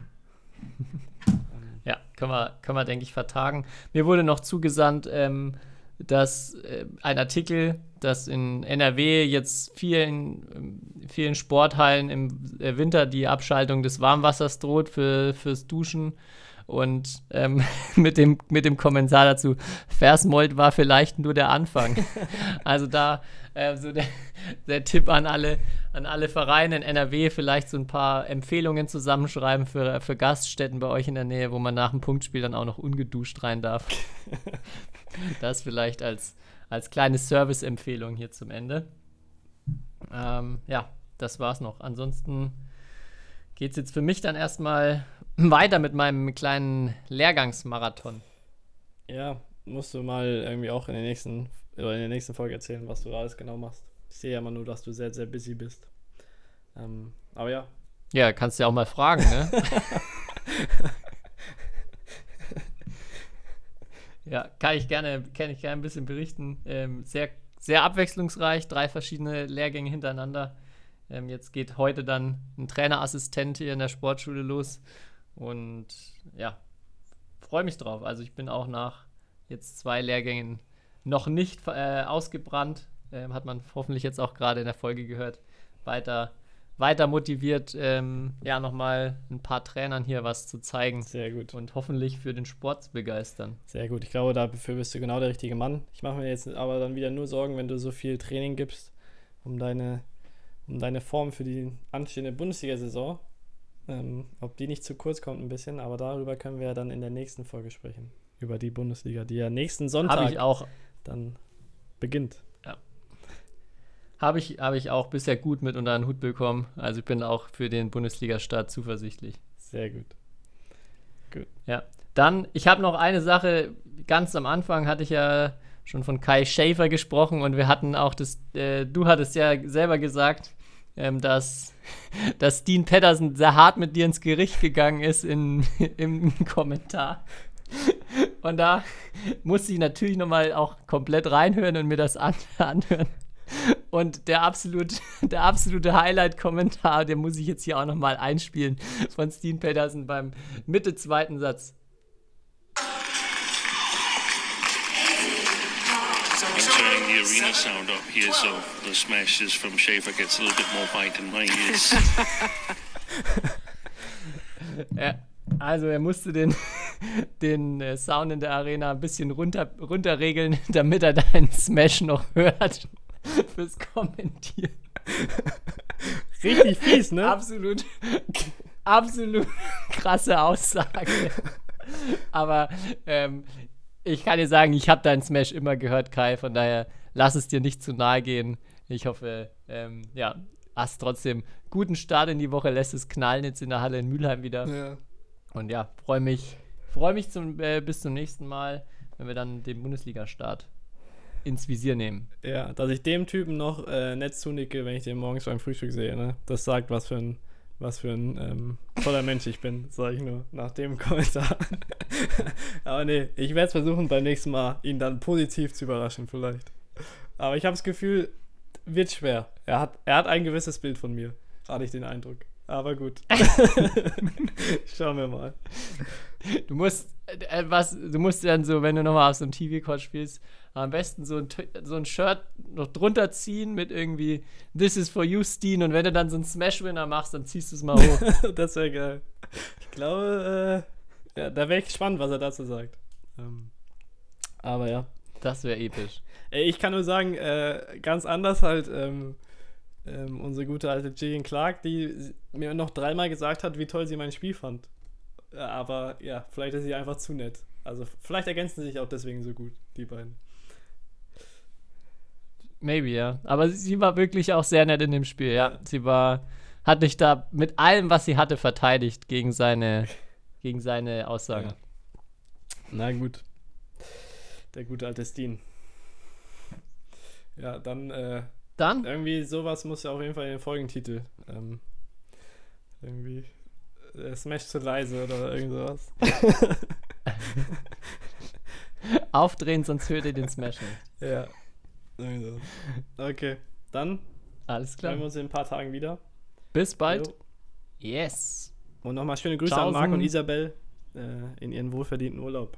ja, können wir, können wir, denke ich, vertagen. Mir wurde noch zugesandt, ähm, dass äh, ein Artikel, dass in NRW jetzt vielen, vielen Sporthallen im äh, Winter die Abschaltung des Warmwassers droht für, fürs Duschen. Und ähm, mit, dem, mit dem Kommentar dazu, Versmold war vielleicht nur der Anfang. also da äh, so der, der Tipp an alle, an alle Vereine in NRW, vielleicht so ein paar Empfehlungen zusammenschreiben für, für Gaststätten bei euch in der Nähe, wo man nach dem Punktspiel dann auch noch ungeduscht rein darf. das vielleicht als, als kleine Service-Empfehlung hier zum Ende. Ähm, ja, das war's noch. Ansonsten geht es jetzt für mich dann erstmal weiter mit meinem kleinen Lehrgangsmarathon. Ja, musst du mal irgendwie auch in der nächsten, oder in der nächsten Folge erzählen, was du alles genau machst. Ich sehe ja immer nur, dass du sehr, sehr busy bist. Ähm, aber ja. Ja, kannst du ja auch mal fragen, ne? ja, kann ich gerne, kann ich gerne ein bisschen berichten. Ähm, sehr, sehr abwechslungsreich, drei verschiedene Lehrgänge hintereinander. Ähm, jetzt geht heute dann ein Trainerassistent hier in der Sportschule los. Und ja, freue mich drauf. Also ich bin auch nach jetzt zwei Lehrgängen noch nicht äh, ausgebrannt. Ähm, hat man hoffentlich jetzt auch gerade in der Folge gehört. Weiter, weiter motiviert, ähm, ja, nochmal ein paar Trainern hier was zu zeigen. Sehr gut. Und hoffentlich für den Sport zu begeistern. Sehr gut. Ich glaube, dafür bist du genau der richtige Mann. Ich mache mir jetzt aber dann wieder nur Sorgen, wenn du so viel Training gibst, um deine, um deine Form für die anstehende Bundesliga-Saison ähm, ob die nicht zu kurz kommt ein bisschen, aber darüber können wir ja dann in der nächsten Folge sprechen. Über die Bundesliga, die ja nächsten Sonntag ich auch. dann beginnt. Ja. Habe ich, hab ich auch bisher gut mit unter den Hut bekommen. Also ich bin auch für den Bundesliga-Start zuversichtlich. Sehr gut. Gut. Ja. Dann, ich habe noch eine Sache, ganz am Anfang hatte ich ja schon von Kai Schäfer gesprochen und wir hatten auch das, äh, du hattest ja selber gesagt, ähm, dass, dass Dean Patterson sehr hart mit dir ins Gericht gegangen ist in, im Kommentar. Und da musste ich natürlich nochmal auch komplett reinhören und mir das an, anhören. Und der, absolut, der absolute Highlight-Kommentar, den muss ich jetzt hier auch nochmal einspielen von Dean Patterson beim Mitte zweiten Satz. Arena sound up here, so the smashes from Schaefer gets a little bit more bite in my ears. ja, also er musste den, den äh, Sound in der Arena ein bisschen runter, runterregeln, damit er deinen Smash noch hört fürs Kommentieren. Richtig fies, ne? Absolut, absolut krasse Aussage. Aber ähm, ich kann dir sagen, ich habe deinen Smash immer gehört, Kai. Von daher lass es dir nicht zu nahe gehen. Ich hoffe, ähm, ja, hast trotzdem guten Start in die Woche, lässt es knallen jetzt in der Halle in Mülheim wieder. Ja. Und ja, freue mich, freue mich zum, äh, bis zum nächsten Mal, wenn wir dann den Bundesliga-Start ins Visier nehmen. Ja, dass ich dem Typen noch äh, nett zunicke, wenn ich den morgens beim Frühstück sehe, ne? Das sagt, was für ein, was für ein ähm, toller Mensch ich bin, sage ich nur, nach dem Kommentar. Aber nee, ich werde es versuchen, beim nächsten Mal ihn dann positiv zu überraschen, vielleicht. Aber ich habe das Gefühl, wird schwer. Er hat, er hat ein gewisses Bild von mir, hatte ich den Eindruck. Aber gut. Schauen wir mal. Du musst, äh, was, du musst dann so, wenn du nochmal auf so einem TV-Code spielst, am besten so ein, so ein Shirt noch drunter ziehen mit irgendwie This is for you, Steen. Und wenn du dann so einen Smash-Winner machst, dann ziehst du es mal hoch. das wäre geil. Ich glaube, äh, ja, da wäre ich gespannt, was er dazu sagt. Ähm, aber ja. Das wäre episch. Ich kann nur sagen, äh, ganz anders halt ähm, ähm, unsere gute alte Jillian Clark, die mir noch dreimal gesagt hat, wie toll sie mein Spiel fand. Aber ja, vielleicht ist sie einfach zu nett. Also vielleicht ergänzen sie sich auch deswegen so gut, die beiden. Maybe, ja. Aber sie war wirklich auch sehr nett in dem Spiel, ja. Sie war, hat dich da mit allem, was sie hatte, verteidigt gegen seine, gegen seine Aussagen. Ja. Na gut. Der gute alte Steen. Ja, dann, äh, dann? Irgendwie sowas muss ja auf jeden Fall in den Folgentitel. Ähm, irgendwie äh, Smash zu leise oder irgend sowas. Aufdrehen, sonst hört ihr den Smash nicht. Ja. Okay, dann. Alles klar. Sehen wir uns in ein paar Tagen wieder. Bis bald. Jo. Yes. Und nochmal schöne Grüße Tschaußen. an Marc und Isabel äh, in ihren wohlverdienten Urlaub.